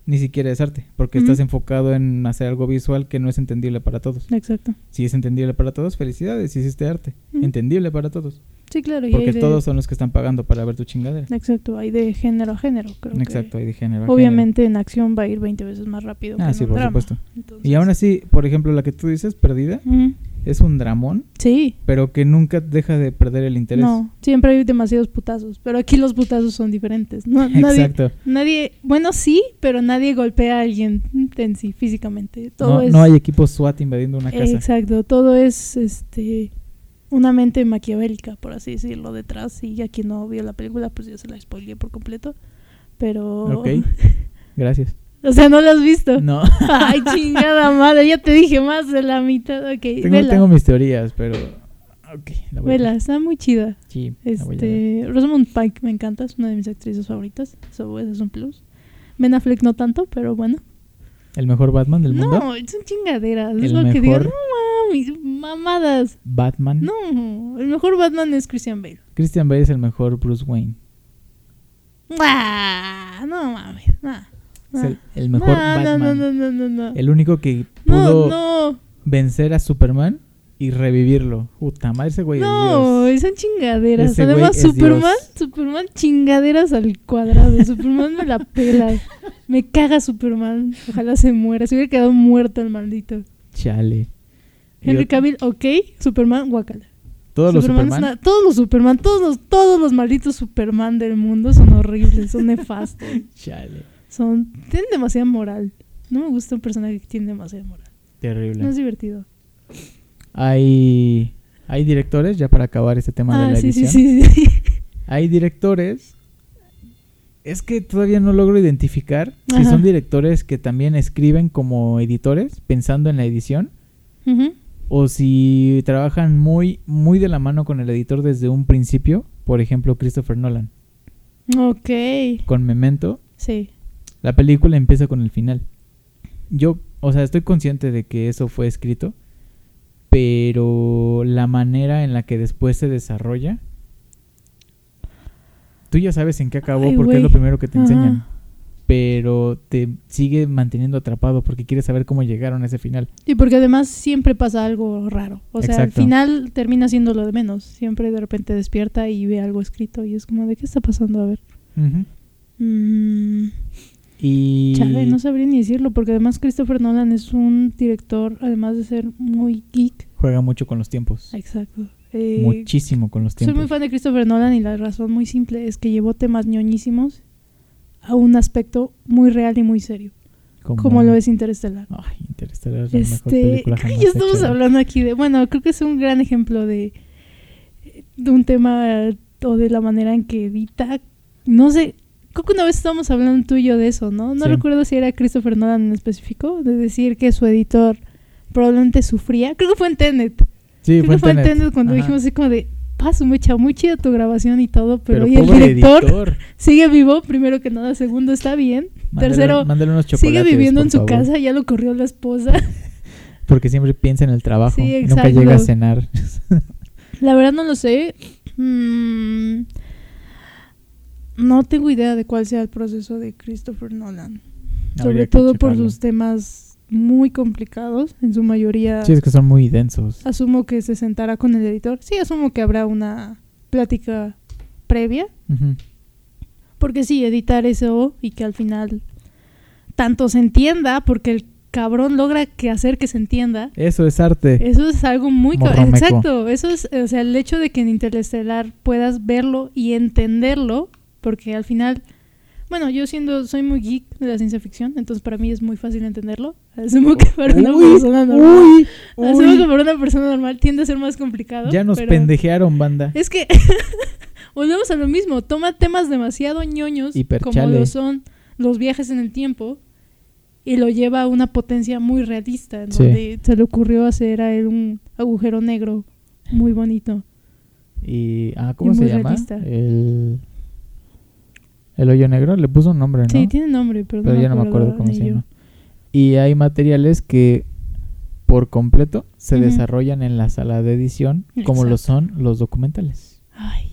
ni siquiera es arte, porque estás enfocado en hacer algo visual que no es entendible para todos. Exacto. Si es entendible para todos, felicidades, hiciste arte. Entendible para todos. Sí, claro. Y Porque de, todos son los que están pagando para ver tu chingadera. Exacto, hay de género a género, creo que Exacto, hay de género. a género. Obviamente en acción va a ir 20 veces más rápido que Ah, sí, por drama. supuesto. Entonces- Y aún así, por ejemplo, la que tú dices, Perdida, Ujú. Es un dramón, Sí. pero que nunca deja de perder el interés. No, siempre hay demasiados putazos, pero aquí los putazos son diferentes. No, nadie, Exacto. nadie, bueno sí, pero nadie golpea a alguien en sí físicamente. Todo No, es no hay equipos SWAT invadiendo una casa. exacto, todo es este una mente maquiavélica, por así decirlo, detrás. Y ya quien no vio la película, pues ya se la spoileé por completo. Pero, Ok. Gracias. O sea, no la has visto. No, Ay, chingada madre, ya te dije más de la mitad. Ok, tengo, vela, tengo mis teorías, pero... Ok, la voy a vela, ver. está muy chida. Sí, la voy a ver. Este, Rosamund Pike me encanta, es una de mis actrices favoritas. Eso es un plus. Ben Affleck no tanto, pero bueno. ¿El mejor Batman del mundo? No, son chingaderas. Es lo que digo. No mames, mamadas. Batman. No, el mejor Batman es Christian Bale. Christian Bale es el mejor Bruce Wayne. Ah, no mames. nah, Es el, el mejor Batman. No, no, no, no, no. El único que pudo vencer a Superman y revivirlo. Puta madre, ese güey no, es Dios. son chingaderas. Ese Además, Superman. Superman, chingaderas al cuadrado. Superman me la pela. Me caga Superman. Ojalá se muera. Se hubiera quedado muerto el maldito. Chale. Henry Cavill, ok. Superman, guacala. Todos los Superman es Superman. una- todos los Superman, todos los, todos los malditos Superman del mundo son horribles, son nefastos. Chale. Son, tienen demasiada moral. No me gusta un personaje que tiene demasiada moral. Terrible. No es divertido. Hay, hay directores, ya para acabar este tema de Ah, la sí, sí, edición. sí, sí. Hay directores. Es que todavía no logro identificar si son directores que también escriben como editores, pensando en la edición, o si trabajan muy, muy de la mano con el editor desde un principio. Por ejemplo, Christopher Nolan. Ok. Con Memento, Sí. La película empieza con el final. Yo o sea, estoy consciente de que eso fue escrito, pero la manera en la que después se desarrolla, tú ya sabes en qué acabó Ay, porque es lo primero que te enseñan, Ajá. pero te sigue manteniendo atrapado porque quieres saber cómo llegaron a ese final. Y porque además siempre pasa algo raro. O sea, al final termina siendo lo de menos. Siempre de repente despierta y ve algo escrito y es como, ¿de qué está pasando? A ver. Mm, Y chale, no sabría ni decirlo porque además Christopher Nolan es un director, además de ser muy geek. juega mucho con los tiempos, Exacto. Eh, muchísimo con los soy tiempos. muy fan de Christopher Nolan y la razón muy simple es que llevó temas ñoñísimos a un aspecto muy real y muy serio, como, lo es Interestelar. Ay, Interstellar es la mejor Este, película jamás ya estamos hecha. hablando aquí de, bueno, creo que es un gran ejemplo de, de un tema o de la manera en que edita, no sé, creo que una vez estábamos hablando tú y yo de eso, ¿no? No Sí. recuerdo si era Christopher Nolan en específico, de decir que su editor probablemente sufría, creo que fue en Tenet, Sí, creo que fue en Tenet. Tenet cuando Ajá. dijimos así como de, paso, muy chao, muy chida tu grabación y todo, pero, Pero y el director editor. sigue vivo, primero que nada, segundo está bien, Mándale- tercero, mándale unos sigue viviendo en su favor. casa, ya lo corrió la esposa. Porque siempre piensa en el trabajo. Sí, Nunca llega a cenar. La verdad no lo sé. Mm, no tengo idea de cuál sea el proceso de Christopher Nolan. Habría Sobre todo por sus temas muy complicados. En su mayoría Sí, es que son muy densos. asumo que se sentará con el editor. Sí, asumo que habrá una plática previa. Porque sí, editar eso y que al final tanto se entienda, porque el cabrón logra que hacer que se entienda. Eso es arte. Eso es algo muy... Exacto, eso es, o sea, el hecho de que en Interestelar puedas verlo y entenderlo, porque al final, bueno, yo siendo, soy muy geek de la ciencia ficción, entonces para mí es muy fácil entenderlo. Asumo que para una Uy, persona normal, uy, asumo uy. que para una persona normal tiende a ser más complicado. Ya nos pero pendejearon, banda. Es que volvemos a lo mismo, toma temas demasiado ñoños como Hiperchale. lo son los viajes en el tiempo y lo lleva a una potencia muy realista, en Sí. donde se le ocurrió hacer a él un agujero negro muy bonito. Y, ah, ¿cómo Y se muy llama? realista. El, el hoyo negro. Le puso un nombre, ¿no? Sí, tiene nombre, pero, Pero no ya no me acuerdo cómo se llama. Y hay materiales que por completo se desarrollan en la sala de edición, como lo son los documentales. Ay,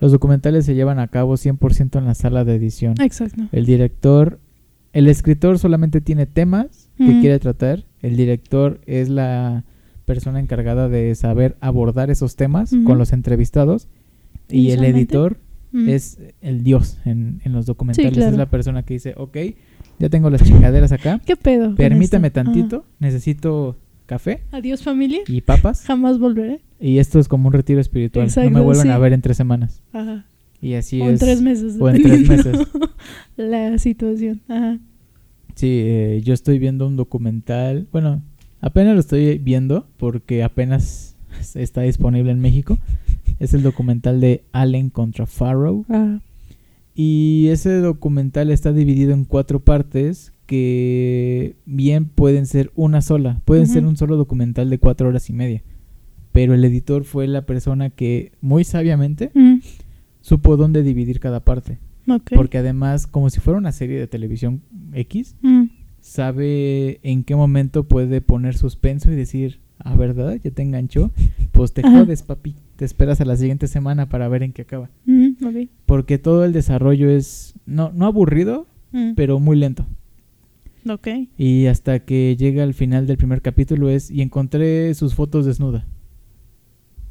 Los documentales se llevan a cabo 100% en la sala de edición. exacto. El director, el escritor solamente tiene temas que quiere tratar. El director es la persona encargada de saber abordar esos temas con los entrevistados. Y el editor Mm. es el dios en, en los documentales. claro. Es la persona que dice, ok, ya tengo las chingaderas acá. ¿Qué pedo? Permítame tantito, necesito café. Adiós familia, y papas. jamás volveré. y esto es como un retiro espiritual. no me vuelven sí. a ver en tres semanas. Ajá. Y así o es. en tres meses. o en tres meses. La situación. Ajá. Sí, eh, yo estoy viendo un documental. Bueno, apenas lo estoy viendo porque apenas está disponible en México. Es el documental de Allen contra Farrow. Ah, Y ese documental está dividido en cuatro partes que bien pueden ser una sola. Pueden ser un solo documental de cuatro horas y media. Pero el editor fue la persona que muy sabiamente supo dónde dividir cada parte. Porque además, como si fuera una serie de televisión X, sabe en qué momento puede poner suspenso y decir, ah, ¿verdad? Ya te enganchó. Pues te jodes, papi. Te esperas a la siguiente semana para ver en qué acaba. mm. Porque todo el desarrollo es, no, no aburrido, Mm, pero muy lento. ok. Y hasta que llega al final del primer capítulo es, y encontré sus fotos desnuda.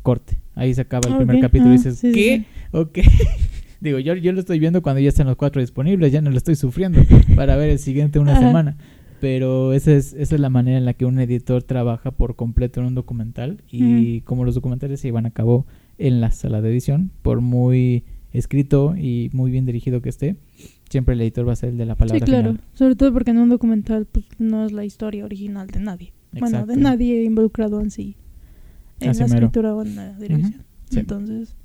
Corte. Ahí se acaba el primer capítulo y Ah, dices, sí, ¿qué? sí. Ok. Digo, yo, yo lo estoy viendo cuando ya están los cuatro disponibles, ya no lo estoy sufriendo para ver el siguiente una Ajá. semana. Pero esa es, esa es la manera en la que un editor trabaja por completo en un documental. Y como los documentales se llevan a cabo en la sala de edición, por muy escrito y muy bien dirigido que esté, siempre el editor va a ser el de la palabra Sí, claro. final. Sobre todo porque en un documental pues, no es la historia original de nadie. Bueno, de nadie involucrado en sí. En Así la mero. escritura o en la dirección. Sí. Entonces,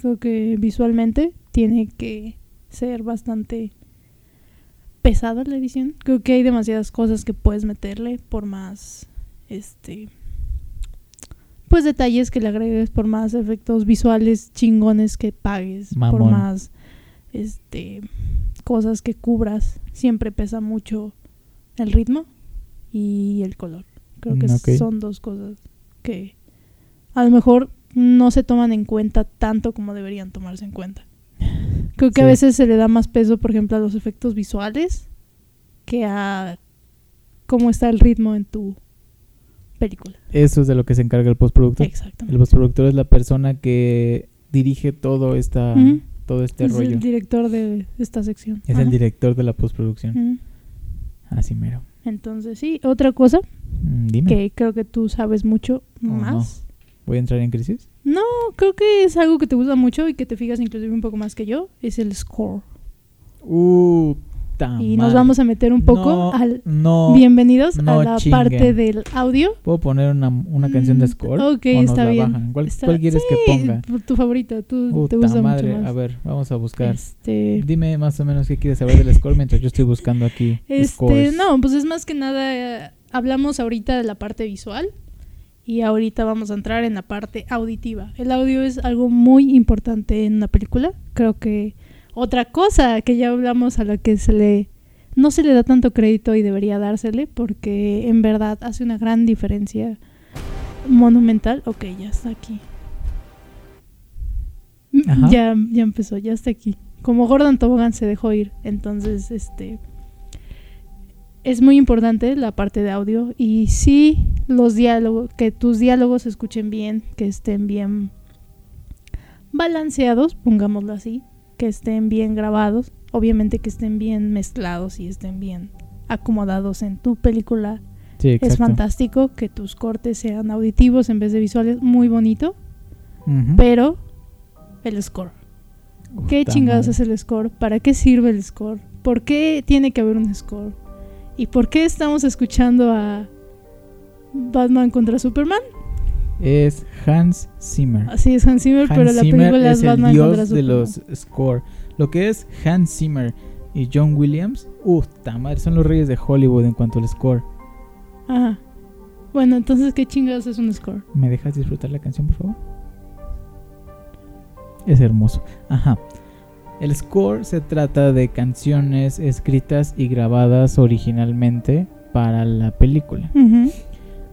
creo que visualmente tiene que ser bastante pesada la edición. Creo que hay demasiadas cosas que puedes meterle por más, este, pues detalles que le agregues, por más efectos visuales chingones que pagues, por más, este, cosas que cubras. Siempre pesa mucho el ritmo y el color. Creo que Mm, son dos cosas que a lo mejor no se toman en cuenta tanto como deberían tomarse en cuenta. Creo que a veces se le da más peso, por ejemplo, a los efectos visuales que a cómo está el ritmo en tu película. Eso es de lo que se encarga el postproductor. El Exactamente. postproductor es la persona que dirige todo esta Ujú. todo este es rollo. el director de esta sección. es Ajá. el director de la postproducción. Ujú. Así mero. Entonces, sí, otra cosa Mm, dime. que creo que tú sabes mucho Oh, no. más. ¿Voy a entrar en crisis? No, creo que es algo que te gusta mucho y que te fijas inclusive un poco más que yo, es el score. Uh, y nos vamos a meter un poco No, al... No. Bienvenidos no a la chinguen. parte del audio. ¿Puedo poner una, una canción de Mm, score? ok, ¿O nos está la bien. bajan? ¿Cuál, Está- cuál quieres que ponga? Tu favorita, tú te gusta madre. mucho más. A ver, vamos a buscar. Este, Dime más o menos qué quieres saber del score mientras yo estoy buscando aquí este, scores. no, pues es más que nada, eh, hablamos ahorita de la parte visual y ahorita vamos a entrar en la parte auditiva. El audio es algo muy importante en una película. Creo que otra cosa que ya hablamos a la que se le no se le da tanto crédito y debería dársele porque en verdad hace una gran diferencia monumental. Ok, ya está aquí. Ajá. Ya, ya empezó, ya está aquí. Como Gordon Tobogán se dejó ir, entonces este es muy importante la parte de audio y sí los diálogos, que tus diálogos se escuchen bien, que estén bien balanceados, pongámoslo así, que estén bien grabados, obviamente que estén bien mezclados y estén bien acomodados en tu película. Sí, Es fantástico que tus cortes sean auditivos en vez de visuales, muy bonito, pero el score. ¿Qué chingados madre. es el score? ¿Para qué sirve el score? ¿Por qué tiene que haber un score? ¿Y por qué estamos escuchando a Batman contra Superman? Es Hans Zimmer. Así es Hans Zimmer, Hans pero la Zimmer película es, es el Batman contra dios de los score. Lo que es Hans Zimmer y John Williams, uh, ta madre, son los reyes de Hollywood en cuanto al score. Ajá. Bueno, entonces, ¿qué chingados es un score? ¿Me dejas disfrutar la canción, por favor? Es hermoso. Ajá. El score se trata de canciones escritas y grabadas originalmente para la película.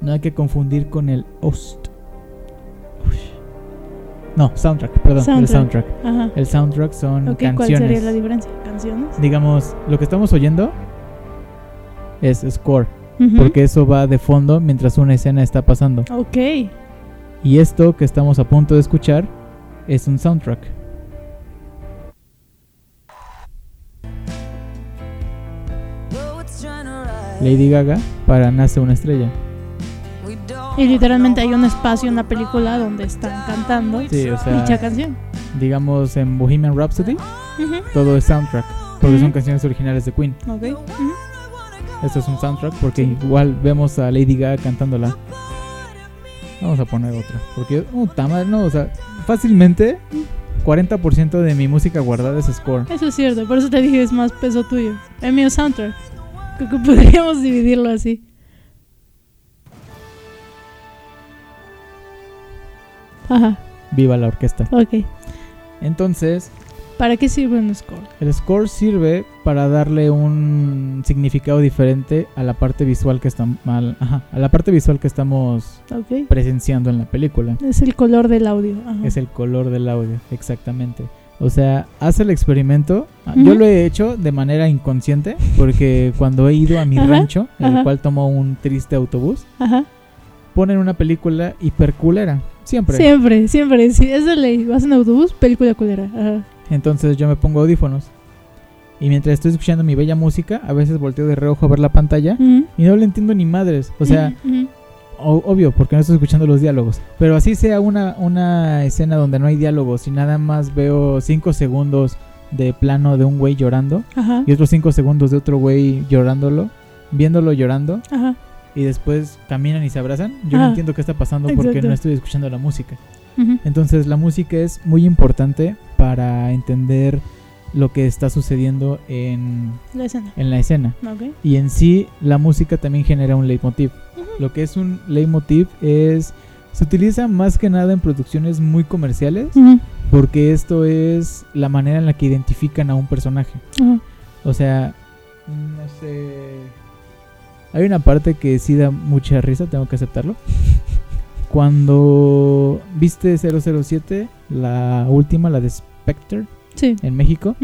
No hay que confundir con el host. Uy. No, soundtrack, perdón, el Soundtrack. Ajá. El soundtrack son Ok, ¿cuál canciones. sería la diferencia? ¿Canciones? Digamos, lo que estamos oyendo es score, porque eso va de fondo mientras una escena está pasando. Ok. Y esto que estamos a punto de escuchar es un soundtrack. Lady Gaga para Nace una estrella. Y literalmente hay un espacio en la película donde están cantando Sí, o sea, dicha canción. digamos en Bohemian Rhapsody, todo es soundtrack, porque son canciones originales de Queen. Ok. Ujú. Esto es un soundtrack porque Sí. igual vemos a Lady Gaga cantándola. Vamos a poner otra, porque puta madre, no, o sea, fácilmente 40% de mi música guardada es score. Eso es cierto, por eso te dije es más peso tuyo. El mío es soundtrack. Creo que podríamos dividirlo así. Ajá, Viva la orquesta. ok. Entonces, ¿Para qué sirve un score? el score sirve para darle un significado diferente a la parte visual que estamos a la parte visual que estamos presenciando en la película. Es el color del audio. Ajá. Es el color del audio, exactamente. O sea, hace el experimento. Ah, Yo lo he hecho de manera inconsciente porque cuando he ido a mi Ajá, rancho, en el cual tomo un triste autobús, Ajá. ponen una película hiperculera, siempre. Siempre, siempre. Sí, es de ley. Vas en autobús, película culera. Ajá. Entonces yo me pongo audífonos. Y mientras estoy escuchando mi bella música, a veces volteo de reojo a ver la pantalla y no le entiendo ni madres. O sea. O- obvio, porque no estoy escuchando los diálogos. Pero así sea una, una escena donde no hay diálogos y nada más veo 5 segundos de plano de un güey llorando Ajá. y otros 5 segundos de otro güey llorándolo, viéndolo llorando Ajá. y después caminan y se abrazan. Yo no entiendo qué está pasando porque no estoy escuchando la música. Entonces la música es muy importante para entender lo que está sucediendo en, La escena. en la escena. Y en sí la música también genera un leitmotiv. Lo que es un leitmotiv es... Se utiliza más que nada en producciones muy comerciales porque esto es la manera en la que identifican a un personaje. O sea, no sé... Hay una parte que sí da mucha risa, tengo que aceptarlo. Cuando viste 007, la última, la de Spectre, Sí. en México,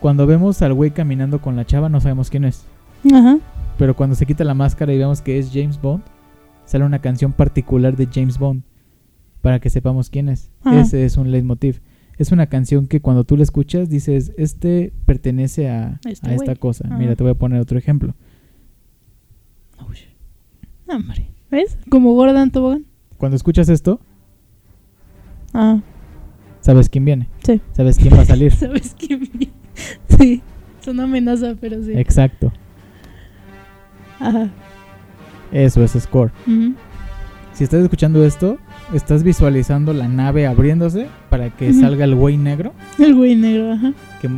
cuando vemos al güey caminando con la chava, no sabemos quién es. Ajá. Pero cuando se quita la máscara y vemos que es James Bond, sale una canción particular de James Bond para que sepamos quién es. Ajá. Ese es un leitmotiv. Es una canción que cuando tú la escuchas dices, este pertenece a, Este a esta cosa. Ajá. Mira, te voy a poner otro ejemplo. Uy. Hombre. ¿Ves? Como Gordon Tobogán. Cuando escuchas esto, Ah, sabes quién viene. sí. Sabes quién va a salir. ¿Sabes quién viene? Sí. Es una amenaza, pero sí. Exacto. Ajá. Eso es score. Si estás escuchando esto, estás visualizando la nave abriéndose para que salga el güey negro, El güey negro, ajá. que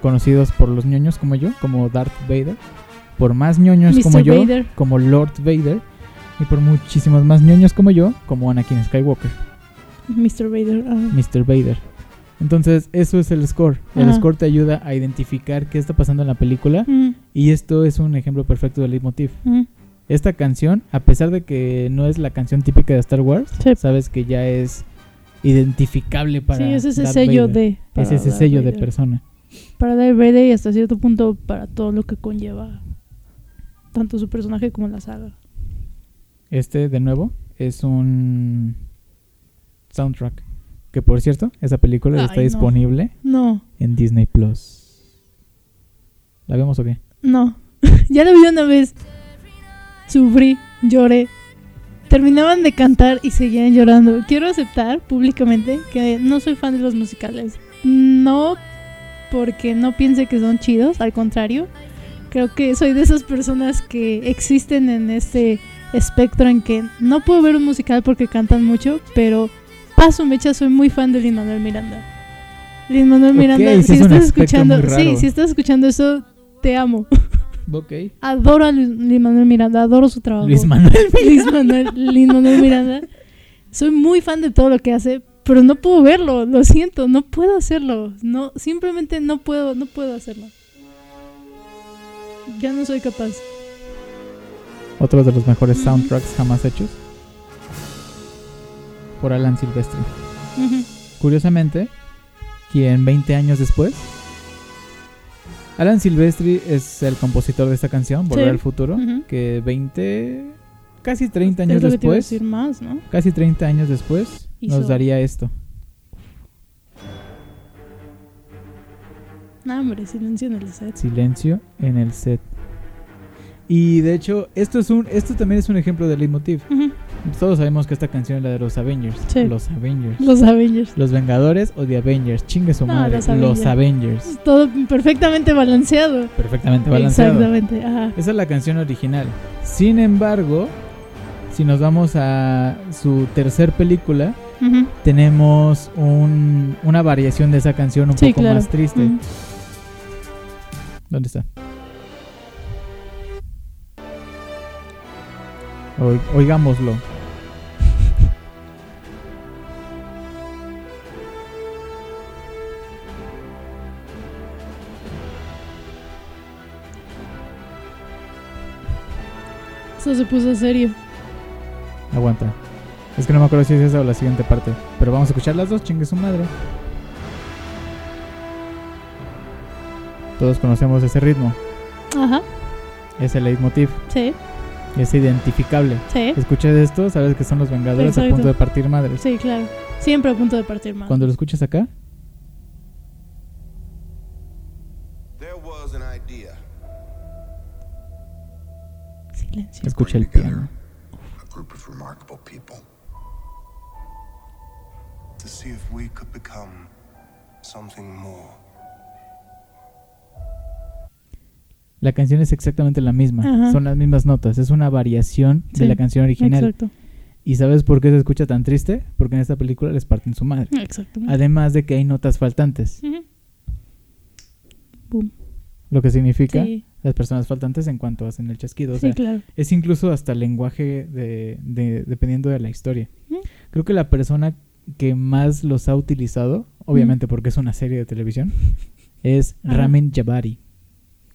conocidos por los ñoños como yo, como Darth Vader, por más ñoños como yo, Vader. como Lord Vader, y por muchísimos más ñoños como yo, como Anakin Skywalker, Mr. Vader. Ajá. Mr. Vader. Entonces, eso es el score. El Ajá. score te ayuda a identificar qué está pasando en la película, Ujú. y esto es un ejemplo perfecto del leitmotiv. Ujú. Esta canción, a pesar de que no es la canción típica de Star Wars, Sí. sabes que ya es identificable para Sí, es ese Darth sello Vader. de. Es para ese Darth sello de persona. Para Darth Vader y hasta cierto punto para todo lo que conlleva tanto su personaje como la saga. Este, de nuevo, es un soundtrack. Que por cierto, esa película Ay, está no. disponible No, en Disney Plus. ¿La vemos o qué? no. ya lo vi una vez. Sufrí, lloré. Terminaban de cantar y seguían llorando. Quiero aceptar públicamente que no soy fan de los musicales. No porque no piense que son chidos, al contrario. Creo que soy de esas personas que existen en este espectro en que no puedo ver un musical porque cantan mucho, pero paso mecha soy muy fan de Lin Manuel Miranda. Lin Manuel Miranda, si es estás escuchando, sí, si estás escuchando eso, te amo. Ok. Adoro a Luis Lin Manuel Miranda, adoro su trabajo. Luis Manuel. Luis Manuel, Lin Manuel Miranda. Soy muy fan de todo lo que hace, pero no puedo verlo, lo siento, no puedo hacerlo. No, simplemente no puedo, no puedo hacerlo. Ya no soy capaz. Otro de los mejores soundtracks jamás hechos. Por Alan Silvestri. Curiosamente, quien 20 años después. Alan Silvestri es el compositor de esta canción, Volver Sí. al Futuro. Que 20. Casi 30 años después. decir más, ¿no? Casi 30 años después. Hizo- Nos daría esto. No, hombre, silencio en el set. Silencio en el set. Y de hecho, esto es un esto también es un ejemplo de leitmotiv. Ujú. Todos sabemos que esta canción es la de los Avengers. Sí. Los Avengers. Los Avengers. Los Vengadores o The Avengers. Chingue su No, madre. los Los Avengers. Todo perfectamente balanceado. Perfectamente balanceado. Exactamente, ajá. Esa es la canción original. Sin embargo, si nos vamos a su tercer película, tenemos un- una variación de esa canción un Sí, poco claro. más triste. ¿Dónde está? Oi- oigámoslo. Eso se puso serio. Aguanta. Es que no me acuerdo si es esa o la siguiente parte. Pero vamos a escuchar las dos, chingue su madre. Todos conocemos ese ritmo, Ajá. ese leitmotiv, Sí, es identificable. sí. Escuchas esto, sabes que son los Vengadores a punto de partir madres. Sí, claro. Siempre a punto de partir más. Cuando lo escuchas acá, Silencio. escucha el piano. A group of remarkable people. To see if we could become something more. La canción es exactamente la misma, Ajá. son las mismas notas, es una variación Sí, de la canción original. Exacto. ¿Y sabes por qué se escucha tan triste? Porque en esta película les parten su madre. Exactamente. Además de que hay notas faltantes. Boom. Lo que significa Sí, las personas faltantes en cuanto hacen el chasquido. O sí, sea, claro. es incluso hasta lenguaje de, de- dependiendo de la historia. Creo que la persona que más los ha utilizado, obviamente porque es una serie de televisión, es Ajá. Ramin Jabari,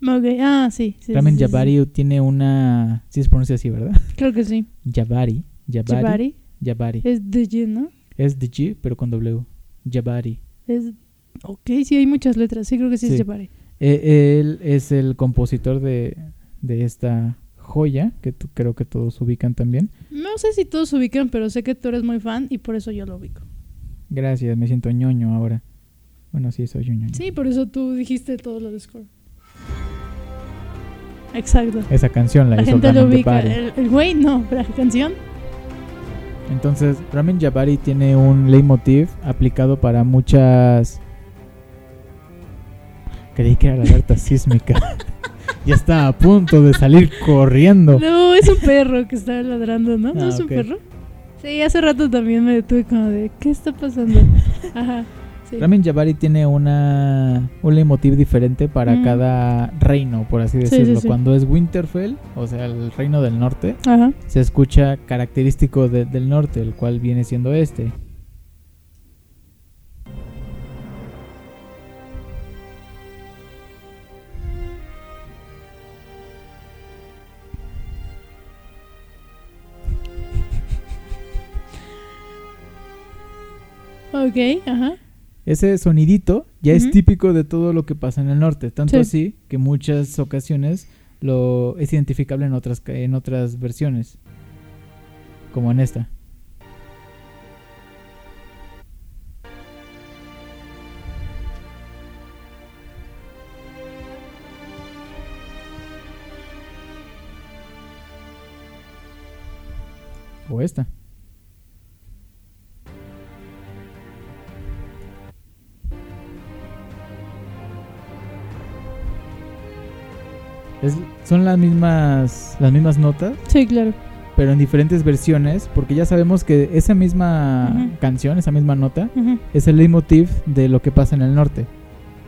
Ok, ah, sí. sí Ramen Jabari tiene una... Sí se pronuncia así, ¿verdad? Creo que sí. Jabari. Jabari. Jabari. Jabari. Es de G, ¿no? Es de G, pero con W. Jabari. Es... Ok, sí, hay muchas letras. Sí, creo que sí, Sí. es Jabari. Eh, él es el compositor de, de esta joya, que tú- creo que todos ubican también. No sé si todos ubican, pero sé que tú eres muy fan y por eso yo lo ubico. Gracias, me siento ñoño ahora. Bueno, sí, soy ñoño. Sí, por eso tú dijiste todo lo de Score. Exacto. Esa canción la, La hizo gente lo ubica. El, el güey no, pero la canción. Entonces, Ramen Jabari tiene un leitmotiv aplicado para muchas... Creí que era la alerta sísmica. ya está a punto de salir corriendo. No, es un perro que está ladrando, ¿no? ¿No Ah, es un perro? Sí, hace rato también me detuve como de, ¿qué está pasando? Ajá. Sí. Ramen Jabari tiene una un leitmotiv diferente para Mm. cada reino, por así Sí, decirlo. sí, sí. Cuando es Winterfell, o sea, el reino del norte, Ajá. se escucha característico de- del norte, el cual viene siendo este. Ok, ajá. Ese sonidito ya es típico de todo lo que pasa en el norte, tanto Sí. así que muchas ocasiones lo es identificable en otras en otras versiones, como en esta. O esta. Son las mismas las mismas notas, Sí, claro. pero en diferentes versiones, porque ya sabemos que esa misma canción, esa misma nota, es el leitmotiv de lo que pasa en el norte.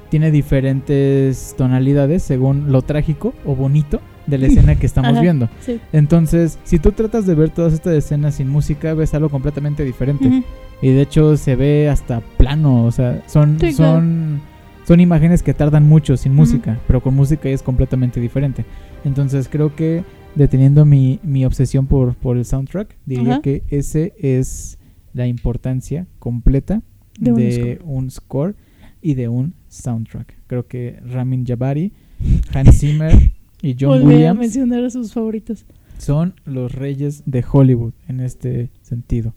Tiene diferentes tonalidades según lo trágico o bonito de la escena que estamos Ajá. viendo. Sí. Entonces, si tú tratas de ver todas estas escenas sin música, ves algo completamente diferente. Y de hecho se ve hasta plano, o sea, son, Sí, claro. son, son imágenes que tardan mucho sin música, pero con música es completamente diferente. Entonces creo que deteniendo mi, mi obsesión por, por el soundtrack, diría que ese es la importancia completa De de, un un, score. y de un soundtrack. Creo que Ramin Jabari, Hans Zimmer y John Volví a Williams mencionar a sus favoritos. son los reyes de Hollywood en este sentido.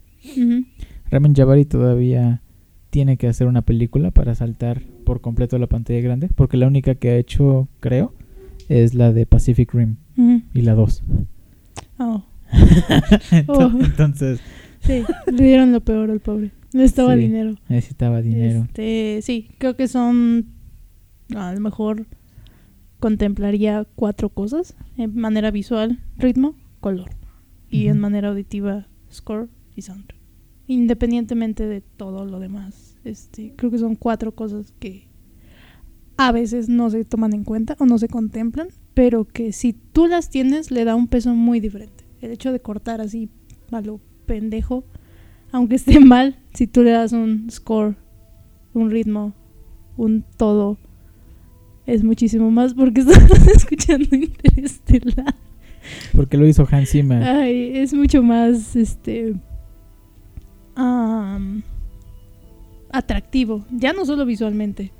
Ramin Jabari todavía tiene que hacer una película para saltar por completo la pantalla grande, porque la única que ha hecho, creo, es la de Pacific Rim y la 2. Oh, Ento- Oh. Entonces, sí, le dieron lo peor al pobre. Necesitaba Sí. dinero. necesitaba dinero. Este, sí, creo que son. A lo mejor contemplaría cuatro cosas: en manera visual, ritmo, color. Y en manera auditiva, score y soundtrack. Independientemente de todo lo demás. Este, creo que son cuatro cosas que a veces no se toman en cuenta o no se contemplan, pero que si tú las tienes le da un peso muy diferente. El hecho de cortar así a lo pendejo, aunque esté mal, si tú le das un score, un ritmo, un todo, es muchísimo más porque estás escuchando Interestelar. Porque lo hizo Hans Zimmer. Ay, es mucho más este am, atractivo, ya no solo visualmente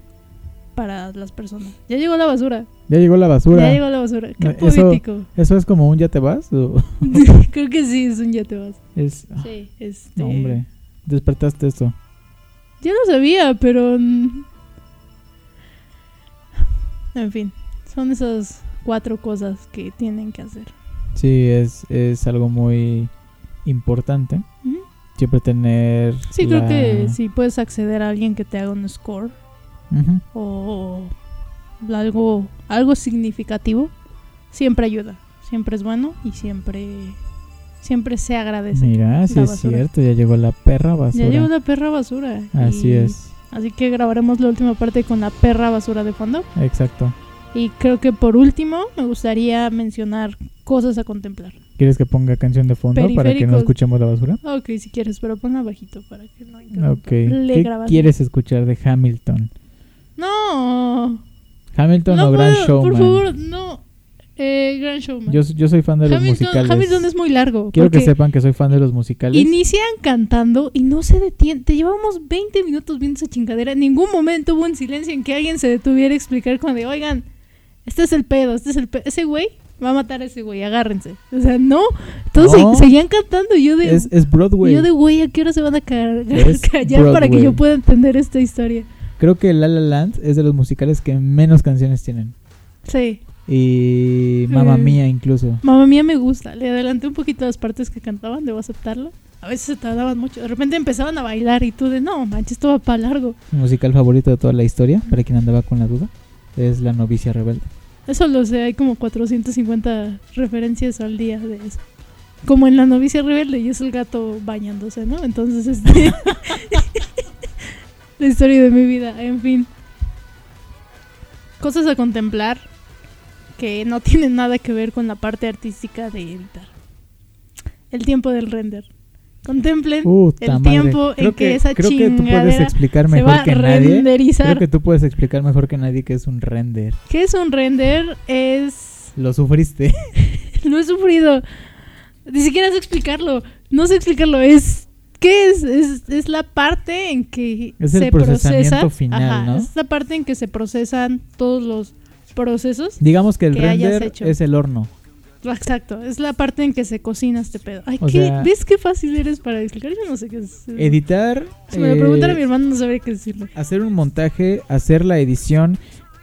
para las personas. Ya llegó la basura. Ya llegó la basura. Ya llegó la basura. Qué No, eso- poético. ¿Eso es como un ya te vas? o Creo que sí, es un ya te vas. es, ah, Sí, este. no, hombre, despertaste esto. Ya lo sabía, pero. En fin, son esas cuatro cosas que tienen que hacer. Sí, es, es algo muy importante. Ujú. Siempre tener. Sí, creo que si puedes acceder a alguien que te haga un score o algo, algo significativo, siempre ayuda. Siempre es bueno y siempre, siempre se agradece. Mira, sí es basura. cierto, ya llegó la perra basura. Ya llegó la perra basura. Así es, Así que grabaremos la última parte con la perra basura de fondo. exacto. Y creo que por último me gustaría mencionar cosas a contemplar. ¿Quieres que ponga canción de fondo para que no escuchemos la basura? Ok, si quieres, pero ponla bajito para que no interrumpa Ok. la ¿Qué quieres escuchar de Hamilton? No. Hamilton no o Grand puedo, Showman. Por favor, no. Eh, Grand Showman. Yo, yo soy fan de los musicales. Hamilton es muy largo. Quiero que sepan que soy fan de los musicales. Inician cantando y no se detienen. Te llevamos 20 minutos viendo esa chingadera. En ningún momento hubo un silencio en que alguien se detuviera a explicar como de, oigan, este es el pedo, este es el pedo. Ese güey va a matar a ese güey, agárrense. O sea, no. Se- seguían cantando yo de... es, es Broadway. Yo de güey, ¿a qué hora se van a callar para que yo pueda entender esta historia? Creo que La La Land es de los musicales que menos canciones tienen. Sí. Y Mamma Eh. Mía incluso. Mamá mía me gusta. Le adelanté un poquito las partes que cantaban, debo aceptarlo. A veces se tardaban mucho. De repente empezaban a bailar y tú de, no, manches, esto va para largo. Mi musical favorito de toda la historia, para quien andaba con la duda, es La novicia rebelde. Eso lo sé, hay como 450 referencias al día de eso. Como en La novicia rebelde y es el gato bañándose, ¿no? Entonces, este... la historia de mi vida, en fin. Cosas a contemplar que no tienen nada que ver con la parte artística de editar. El tiempo del render. Contemplen Puta el madre. tiempo en creo que esa creo que tú puedes explicar se va mejor a que nadie. renderizar. Creo que tú puedes explicar mejor que nadie qué es un render. ¿Qué es un render? Es Lo sufriste. Lo he sufrido. Ni siquiera sé explicarlo. No sé explicarlo. Es. ¿Qué es? Es, es la parte en que Es el procesamiento procesa. final, Ajá, ¿no? Es la parte en que se procesan todos los procesos. Digamos que el Que render es el horno. Exacto. Es la parte en que se cocina este pedo. Ay, ¿qué? sea- ¿Ves qué fácil eres para explicar? Yo no sé qué es. Editar. Si me lo eh, preguntara mi hermano, no sabría qué decirle. hacer un montaje, hacer la edición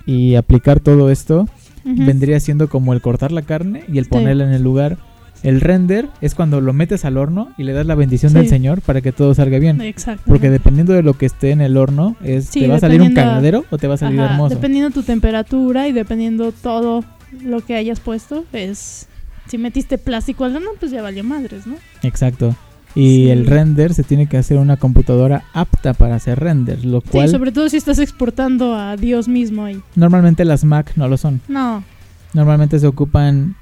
y aplicar todo esto vendría siendo como el cortar la carne y el Sí. ponerla en el lugar. El render es cuando lo metes al horno y le das la bendición del. Señor para que todo salga bien. Exacto. Porque dependiendo de lo que esté en el horno, es, Sí, ¿te va a salir un cagadero o te va a salir Ajá, hermoso? Dependiendo tu temperatura y dependiendo todo lo que hayas puesto, es si metiste plástico al horno, pues ya valió madres, ¿no? Exacto. Y Sí. el render se tiene que hacer una computadora apta para hacer render, lo cual Sí, sobre todo si estás exportando a Dios mismo ahí. normalmente las Mac no lo son. No, Normalmente se ocupan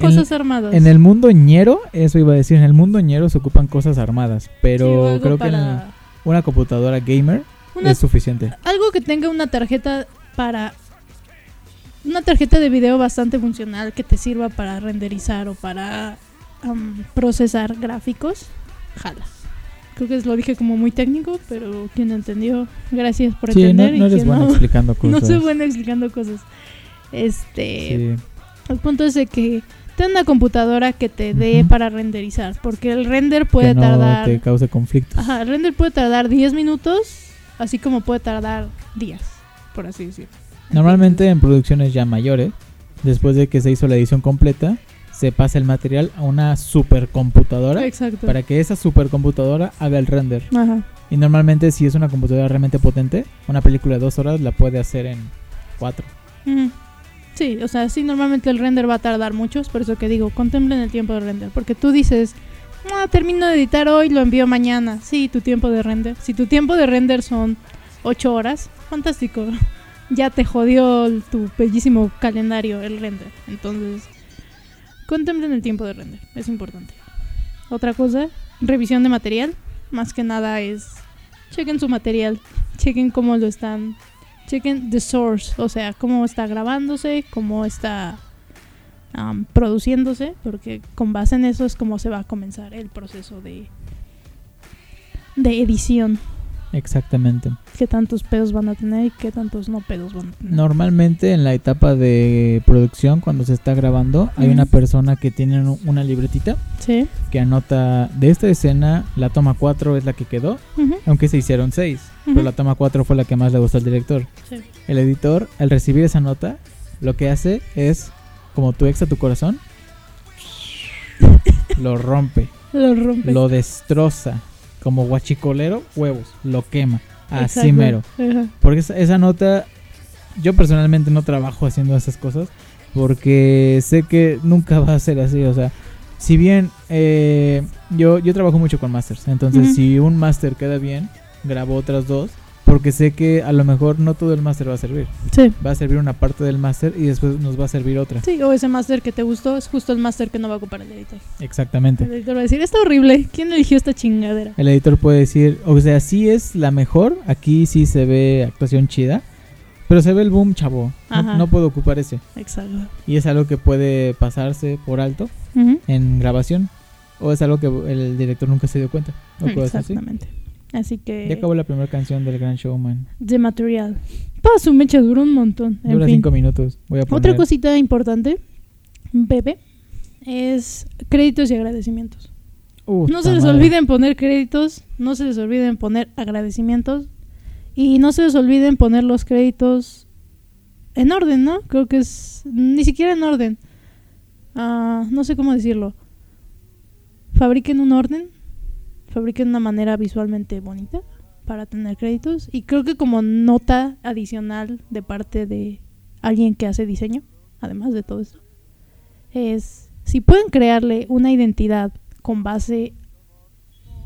en- cosas armadas. En el mundo ñero, eso iba a decir, en el mundo ñero se ocupan cosas armadas, pero creo que en una computadora gamer una- es suficiente. algo que tenga una tarjeta para una tarjeta de video bastante funcional que te sirva para renderizar o para am, procesar gráficos, jala. Creo que lo dije como muy técnico, pero quien entendió, gracias por Sí, no, entender. y no eres bueno no- explicando No cosas. soy buena explicando cosas. Este, Sí. el punto es de que ten una computadora que te dé para renderizar, porque el render puede que no tardar te cause conflictos. Ajá, el render puede tardar 10 minutos, así como puede tardar días, por así decirlo. Normalmente en producciones ya mayores, después de que se hizo la edición completa, se pasa el material a una supercomputadora Exacto. para que esa supercomputadora haga el render. Ajá. Y normalmente si es una computadora realmente potente, una película de dos horas la puede hacer en cuatro. Sí, o sea, sí, normalmente el render va a tardar mucho, por eso que digo, contemplen el tiempo de render, porque tú dices, termino de editar hoy, lo envío mañana. Sí, tu tiempo de render. Si tu tiempo de render son 8 horas, fantástico. Ya te jodió tu bellísimo calendario el render. Entonces, contemplen el tiempo de render, es importante. Otra cosa, revisión de material. Más que nada es, chequen su material, chequen cómo lo están chequen the source, o sea, cómo está grabándose, cómo está am, produciéndose, porque con base en eso es como se va a comenzar el proceso de, de edición. Exactamente. Qué tantos pedos van a tener y qué tantos no pedos van a tener. Normalmente en la etapa de producción, cuando se está grabando, hay Ujú. una persona que tiene un- una libretita Sí. que anota de esta escena, la toma 4 es la que quedó, Ujú, aunque se hicieron 6, ujú. pero la toma 4 fue la que más le gustó al director. Sí. El editor, al recibir esa nota, lo que hace es, como tu ex a tu corazón, lo rompe, Lo rompe. lo destroza, como guachicolero, huevos, lo quema, así Exacto. mero. Ajá. Porque esa, esa nota, yo personalmente no trabajo haciendo esas cosas porque sé que nunca va a ser así. O sea, si bien eh, yo, yo trabajo mucho con masters, entonces si un master queda bien, grabo otras dos porque sé que a lo mejor no todo el master va a servir. Sí. Va a servir una parte del master y después nos va a servir otra. Sí, o ese máster que te gustó es justo el máster que no va a ocupar el editor. Exactamente. El editor va a decir, está horrible, ¿quién eligió esta chingadera? El editor puede decir, o sea, sí es la mejor, aquí sí se ve actuación chida, Pero se ve el boom, chavo. No, Ajá. no puedo ocupar ese. Exacto. Y es algo que puede pasarse por alto en grabación. O es algo que el director nunca se dio cuenta. Así. Así que. Ya acabó la primera canción del Gran Showman. De material. Para su mecha duró un montón. En Dura fin. cinco minutos. Voy a poner. Otra cosita importante, Bebe, es créditos y agradecimientos. Uf, No se les madre. olviden poner créditos, no se les olviden poner agradecimientos y no se les olviden poner los créditos en orden, ¿no? Creo que es ni siquiera en orden. Ah, no sé cómo decirlo. Fabriquen un orden, fabriquen una manera visualmente bonita para tener créditos y creo que como nota adicional de parte de alguien que hace diseño, además de todo esto, es si pueden crearle una identidad con base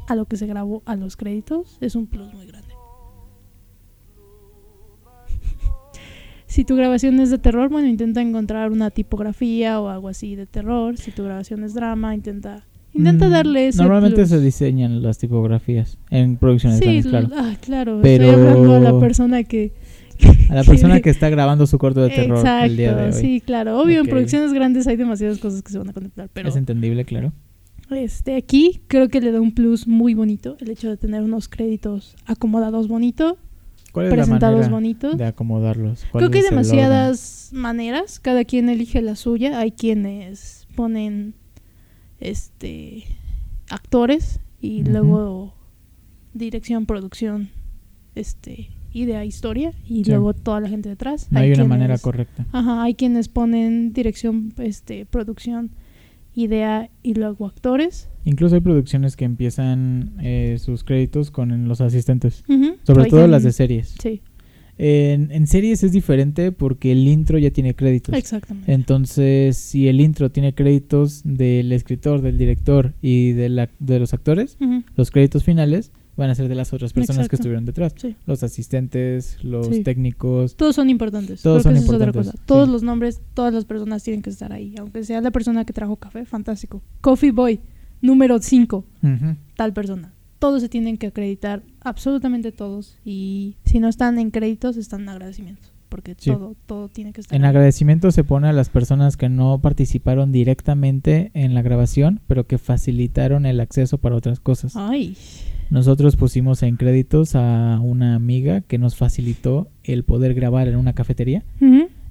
a lo que se grabó a los créditos, es un plus muy grande. si tu grabación es de terror, bueno, intenta encontrar una tipografía o algo así de terror. Si tu grabación es drama, intenta intenta Mm, darle ese Normalmente plus. se diseñan las tipografías en producciones Sí, grandes, claro. ah, claro. Pero- Estoy hablando a la persona que A la persona que está grabando su corto de terror Exacto, el día de hoy. sí, claro. Obvio, Ok. en producciones grandes hay demasiadas cosas que se van a contemplar, pero Es entendible, claro. este aquí creo que le da un plus muy bonito el hecho de tener unos créditos acomodados bonito, ¿Cuál es la presentados manera bonitos. de acomodarlos? ¿Cuál Creo que hay demasiadas maneras, cada quien elige la suya. Hay quienes ponen este actores y luego dirección, producción, este idea, historia y Sí. luego toda la gente detrás. No hay, una quienes- manera correcta. Ajá, hay quienes ponen dirección, este, producción, idea y luego actores. Incluso hay producciones que empiezan eh, sus créditos con los asistentes. Sobre todo las de series. Sí, En, en series es diferente porque el intro ya tiene créditos. exactamente. Entonces, si el intro tiene créditos del escritor, del director y de, la- de los actores, los créditos finales van a ser de las otras personas que estuvieron detrás. Sí. Los asistentes, los Sí. técnicos. Todos son importantes. Todos Creo que son esa es otra importantes, cosa. Todos sí. los nombres, todas las personas tienen que estar ahí. Aunque sea la persona que trajo café, fantástico. Coffee Boy, número 5, Ujú. tal persona. Todos se tienen que acreditar, absolutamente todos. Y si no están en créditos, están en agradecimientos. Porque Sí. todo, todo tiene que estar En agradecimiento se pone a las personas que no participaron directamente en la grabación, pero que facilitaron el acceso para otras cosas. Ay, Nosotros pusimos en créditos a una amiga que nos facilitó el poder grabar en una cafetería.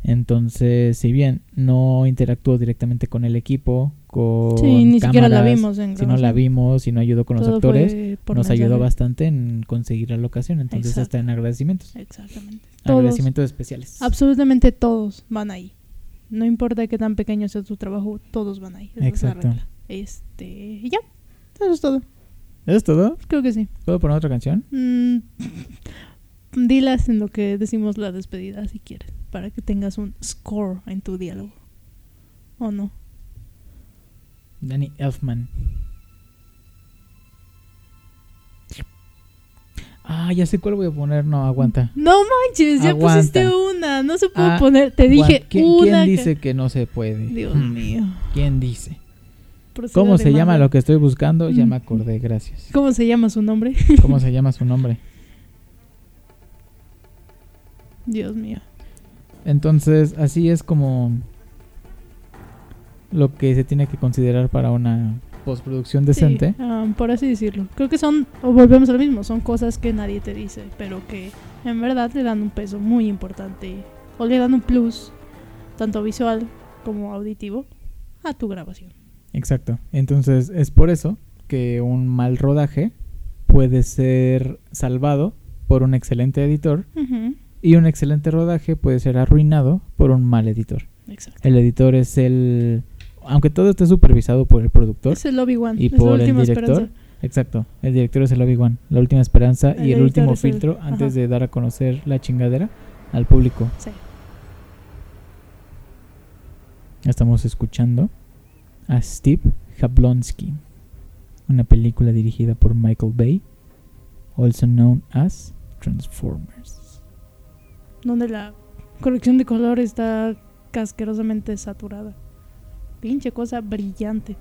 Entonces, si bien no interactuó directamente con el equipo, con Sí, ni siquiera la vimos en si no la vimos, si no ayudó con los Todo actores, nos ayudó bastante en conseguir la locación. Entonces, Exacto. está en agradecimientos. Exactamente. Todos, Agradecimientos especiales. absolutamente todos van ahí. No importa qué tan pequeño sea tu trabajo, todos van ahí. Esa Exacto. es la regla. Este, y ya. Eso es todo. ¿Eso es todo? Creo que sí. ¿Puedo poner otra canción? Mm, dilas en lo que decimos la despedida si quieres, para que tengas un score en tu diálogo. ¿O no? Danny Elfman. Ah, ya sé cuál voy a poner. No, aguanta. No manches, ya Aguanta. pusiste una. No se puede Ah, poner. Te dije. ¿Quién, una. quién dice que no se puede? Dios Hmm. mío. ¿Quién dice? Proceda ¿Cómo se llama lo que estoy buscando? Ya Mm. me acordé, gracias. ¿Cómo se llama su nombre? ¿Cómo se llama su nombre? Dios mío. Entonces, así es como lo que se tiene que considerar para una postproducción decente. Sí, um, por así decirlo. Creo que son, o volvemos a lo mismo, son cosas que nadie te dice, pero que en verdad le dan un peso muy importante o le dan un plus, tanto visual como auditivo, a tu grabación. Exacto. Entonces, es por eso que un mal rodaje puede ser salvado por un excelente editor y un excelente rodaje puede ser arruinado por un mal editor. Exacto. El editor es el... Aunque todo esté supervisado por el productor, Es el Obi-Wan. y es por el director, esperanza. Exacto, el director es el Obi-Wan, la última esperanza El y el último el- filtro antes de dar a conocer la chingadera al público. Sí. Estamos escuchando a Steve Jablonsky, una película dirigida por Michael Bay, also known as Transformers. Donde la corrección de color está casquerosamente saturada. Pinche cosa brillante.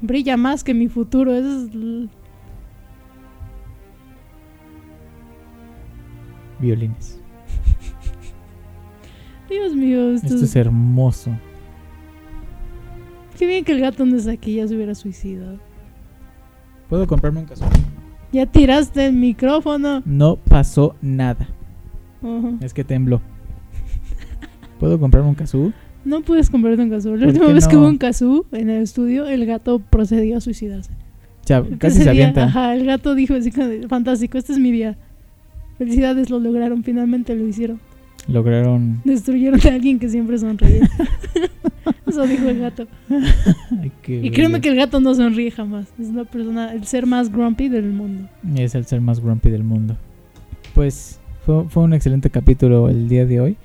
Brilla más que mi futuro. Eso es Violines. Dios mío, esto, Esto es hermoso. qué bien que el gato no está aquí, ya se hubiera suicidado. ¿Puedo comprarme un caso? Ya tiraste el micrófono. No pasó nada. Es que tembló. ¿Puedo comprarme un kazoo? No puedes comprarte un kazoo. La ¿Por última vez que hubo un kazoo en el estudio, el gato procedió a suicidarse. Sea, casi se día, avienta. Ajá, el gato dijo así, fantástico, este es mi día. Felicidades, lo lograron, finalmente lo hicieron. Lograron. Destruyeron a alguien que siempre sonreía. Eso dijo el gato. Ay, Y créeme bello. que el gato no sonríe jamás. Es la persona, el ser más grumpy del mundo. Es el ser más grumpy del mundo. Pues fue, fue un excelente capítulo el día de hoy.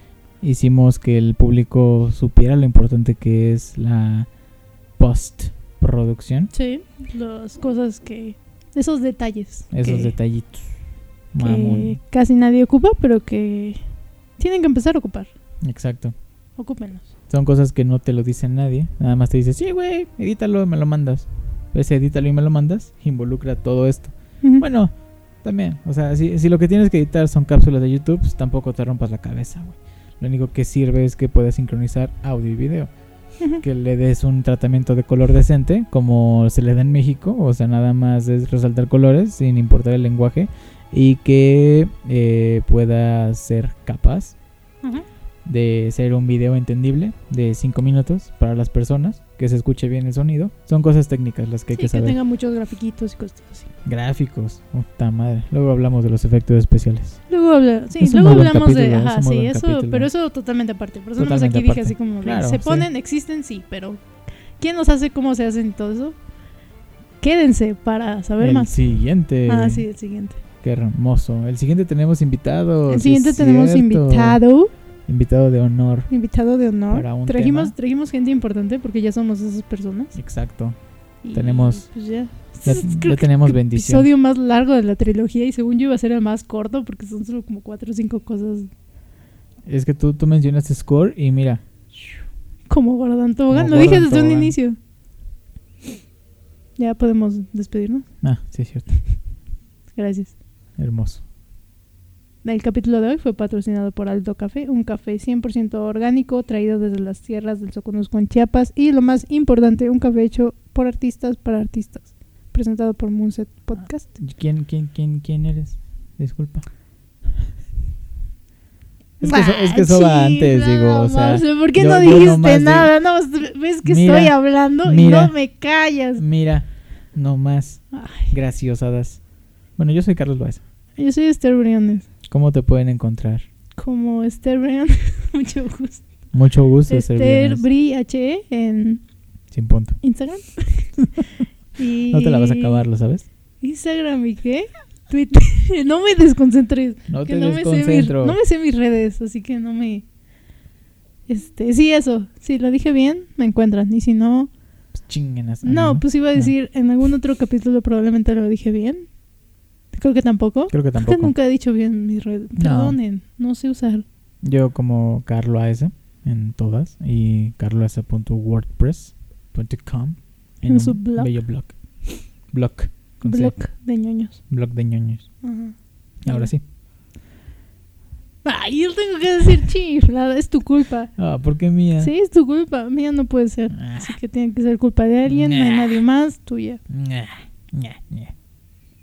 Hicimos que el público supiera lo importante que es la postproducción. Sí, las cosas que. Esos detalles. Esos que, detallitos. que Mamón. casi nadie ocupa, pero que tienen que empezar a ocupar. Exacto. Ocúpenlos. Son cosas que no te lo dice nadie. Nada más te dice, sí, güey, edítalo, me lo mandas. Pues edítalo y me lo mandas. Involucra todo esto. Bueno, también. O sea, si, si lo que tienes que editar son cápsulas de YouTube, pues tampoco te rompas la cabeza, güey. Lo único que sirve es que puedas sincronizar audio y video. Que le des un tratamiento de color decente, como se le da en México. O sea, nada más es resaltar colores sin importar el lenguaje. Y que eh, pueda ser capaz de ser un video entendible de 5 minutos para las personas, que se escuche bien el sonido. Son cosas técnicas las que hay Sí, que que saber. tenga muchos grafiquitos y cosas así. Gráficos, puta madre. Luego hablamos de los efectos especiales. Luego, habla, sí, luego hablamos de. capítulo, Ajá, sí, eso, capítulo. pero eso totalmente aparte. Por eso Totalmente aquí dije aparte. así como. Claro, se sí. ponen, existen, sí, pero. ¿Quién nos hace cómo se hacen y todo eso? Quédense para saber el más. siguiente. Ah, sí, el siguiente. Qué hermoso. El siguiente tenemos invitado. el siguiente tenemos cierto. invitado. Invitado de honor. Invitado de honor. Trajimos, tema. trajimos gente importante porque ya somos esas personas. Exacto. Y, Tenemos- Pues ya. Ya, ya que tenemos el bendición. episodio más largo de la trilogía y según yo iba a ser el más corto porque son solo como cuatro o cinco cosas Es que tú, tú mencionaste Score y mira. como Gordon Tobogán. Lo dije desde un inicio. Ya podemos despedirnos. Ah, sí, es cierto. Gracias. Hermoso. El capítulo de hoy fue patrocinado por Alto Café, un café 100% orgánico traído desde las tierras del Soconusco en Chiapas y lo más importante, un café hecho por artistas para artistas. Presentado por Moonset Podcast. ¿Quién, quién, quién, quién eres? Disculpa. Es que, eso, es que eso va antes, digo, o sea, ¿por qué yo- no dijiste nomás digo- nada? No, ves que Mira, estoy hablando mira. y no me callas. mira, no más Ay, graciosadas. Bueno, yo soy Carlos Loaiza. yo soy Esther Briones. ¿Cómo te pueden encontrar? Como Esther Briones, mucho gusto. Mucho gusto, Esther. Bri H en Sin punto. Instagram. y No te la vas a acabar, ¿lo sabes? Instagram y qué? Twitter. no me desconcentres. No que te no me, sé mis, desconcentro. no me sé mis redes, así que no me... Este, sí, eso. Si lo dije bien, me encuentran. Y si no... Pues chinguenas. No, pues iba a No. decir, en algún otro capítulo probablemente lo dije bien. Creo que tampoco. Creo que tampoco. nunca he dicho bien mis redes. No. Perdonen, no sé usar. Yo como Carlo AS en todas y carloas.wordpress.com En un su blog. bello blog. Blog. Blog de ñoños. Blog de ñoños. Ajá. Ahora sí. Ay, yo tengo que decir chiflada, es tu culpa. Ah, ¿por qué mía? Sí, es tu culpa, mía no puede ser. Ah. Así que tiene que ser culpa de alguien, no hay nadie más, tuya.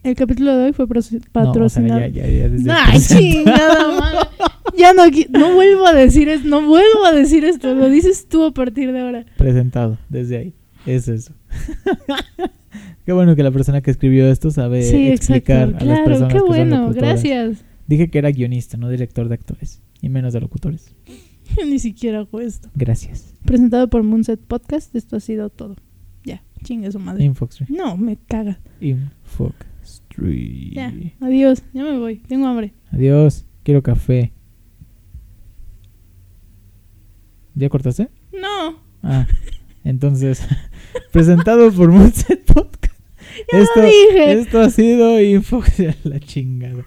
El capítulo de hoy fue prosi- No, o sea, patrocinado. ya, ya, ya Ay, chingada. Ya no, no vuelvo a decir esto, no vuelvo a decir esto, lo dices tú a partir de ahora. Presentado, desde ahí. Es eso. qué bueno que la persona que escribió esto sabe sí, explicar exacto. a las Claro, personas qué que son bueno, locutoras. gracias. Dije que era guionista, no director de actores. Y menos de locutores. Ni siquiera hago esto. Gracias. Presentado por Moonset Podcast, esto ha sido todo. Ya, chingue su madre. Infoxtree. No, me caga. Ya, adiós, ya me voy, tengo hambre. Adiós. Quiero café. ¿Ya cortaste? No, Ah, entonces, presentado por Moonset Podcast. ya Esto, lo dije. esto ha sido Infoxtree. La chingada.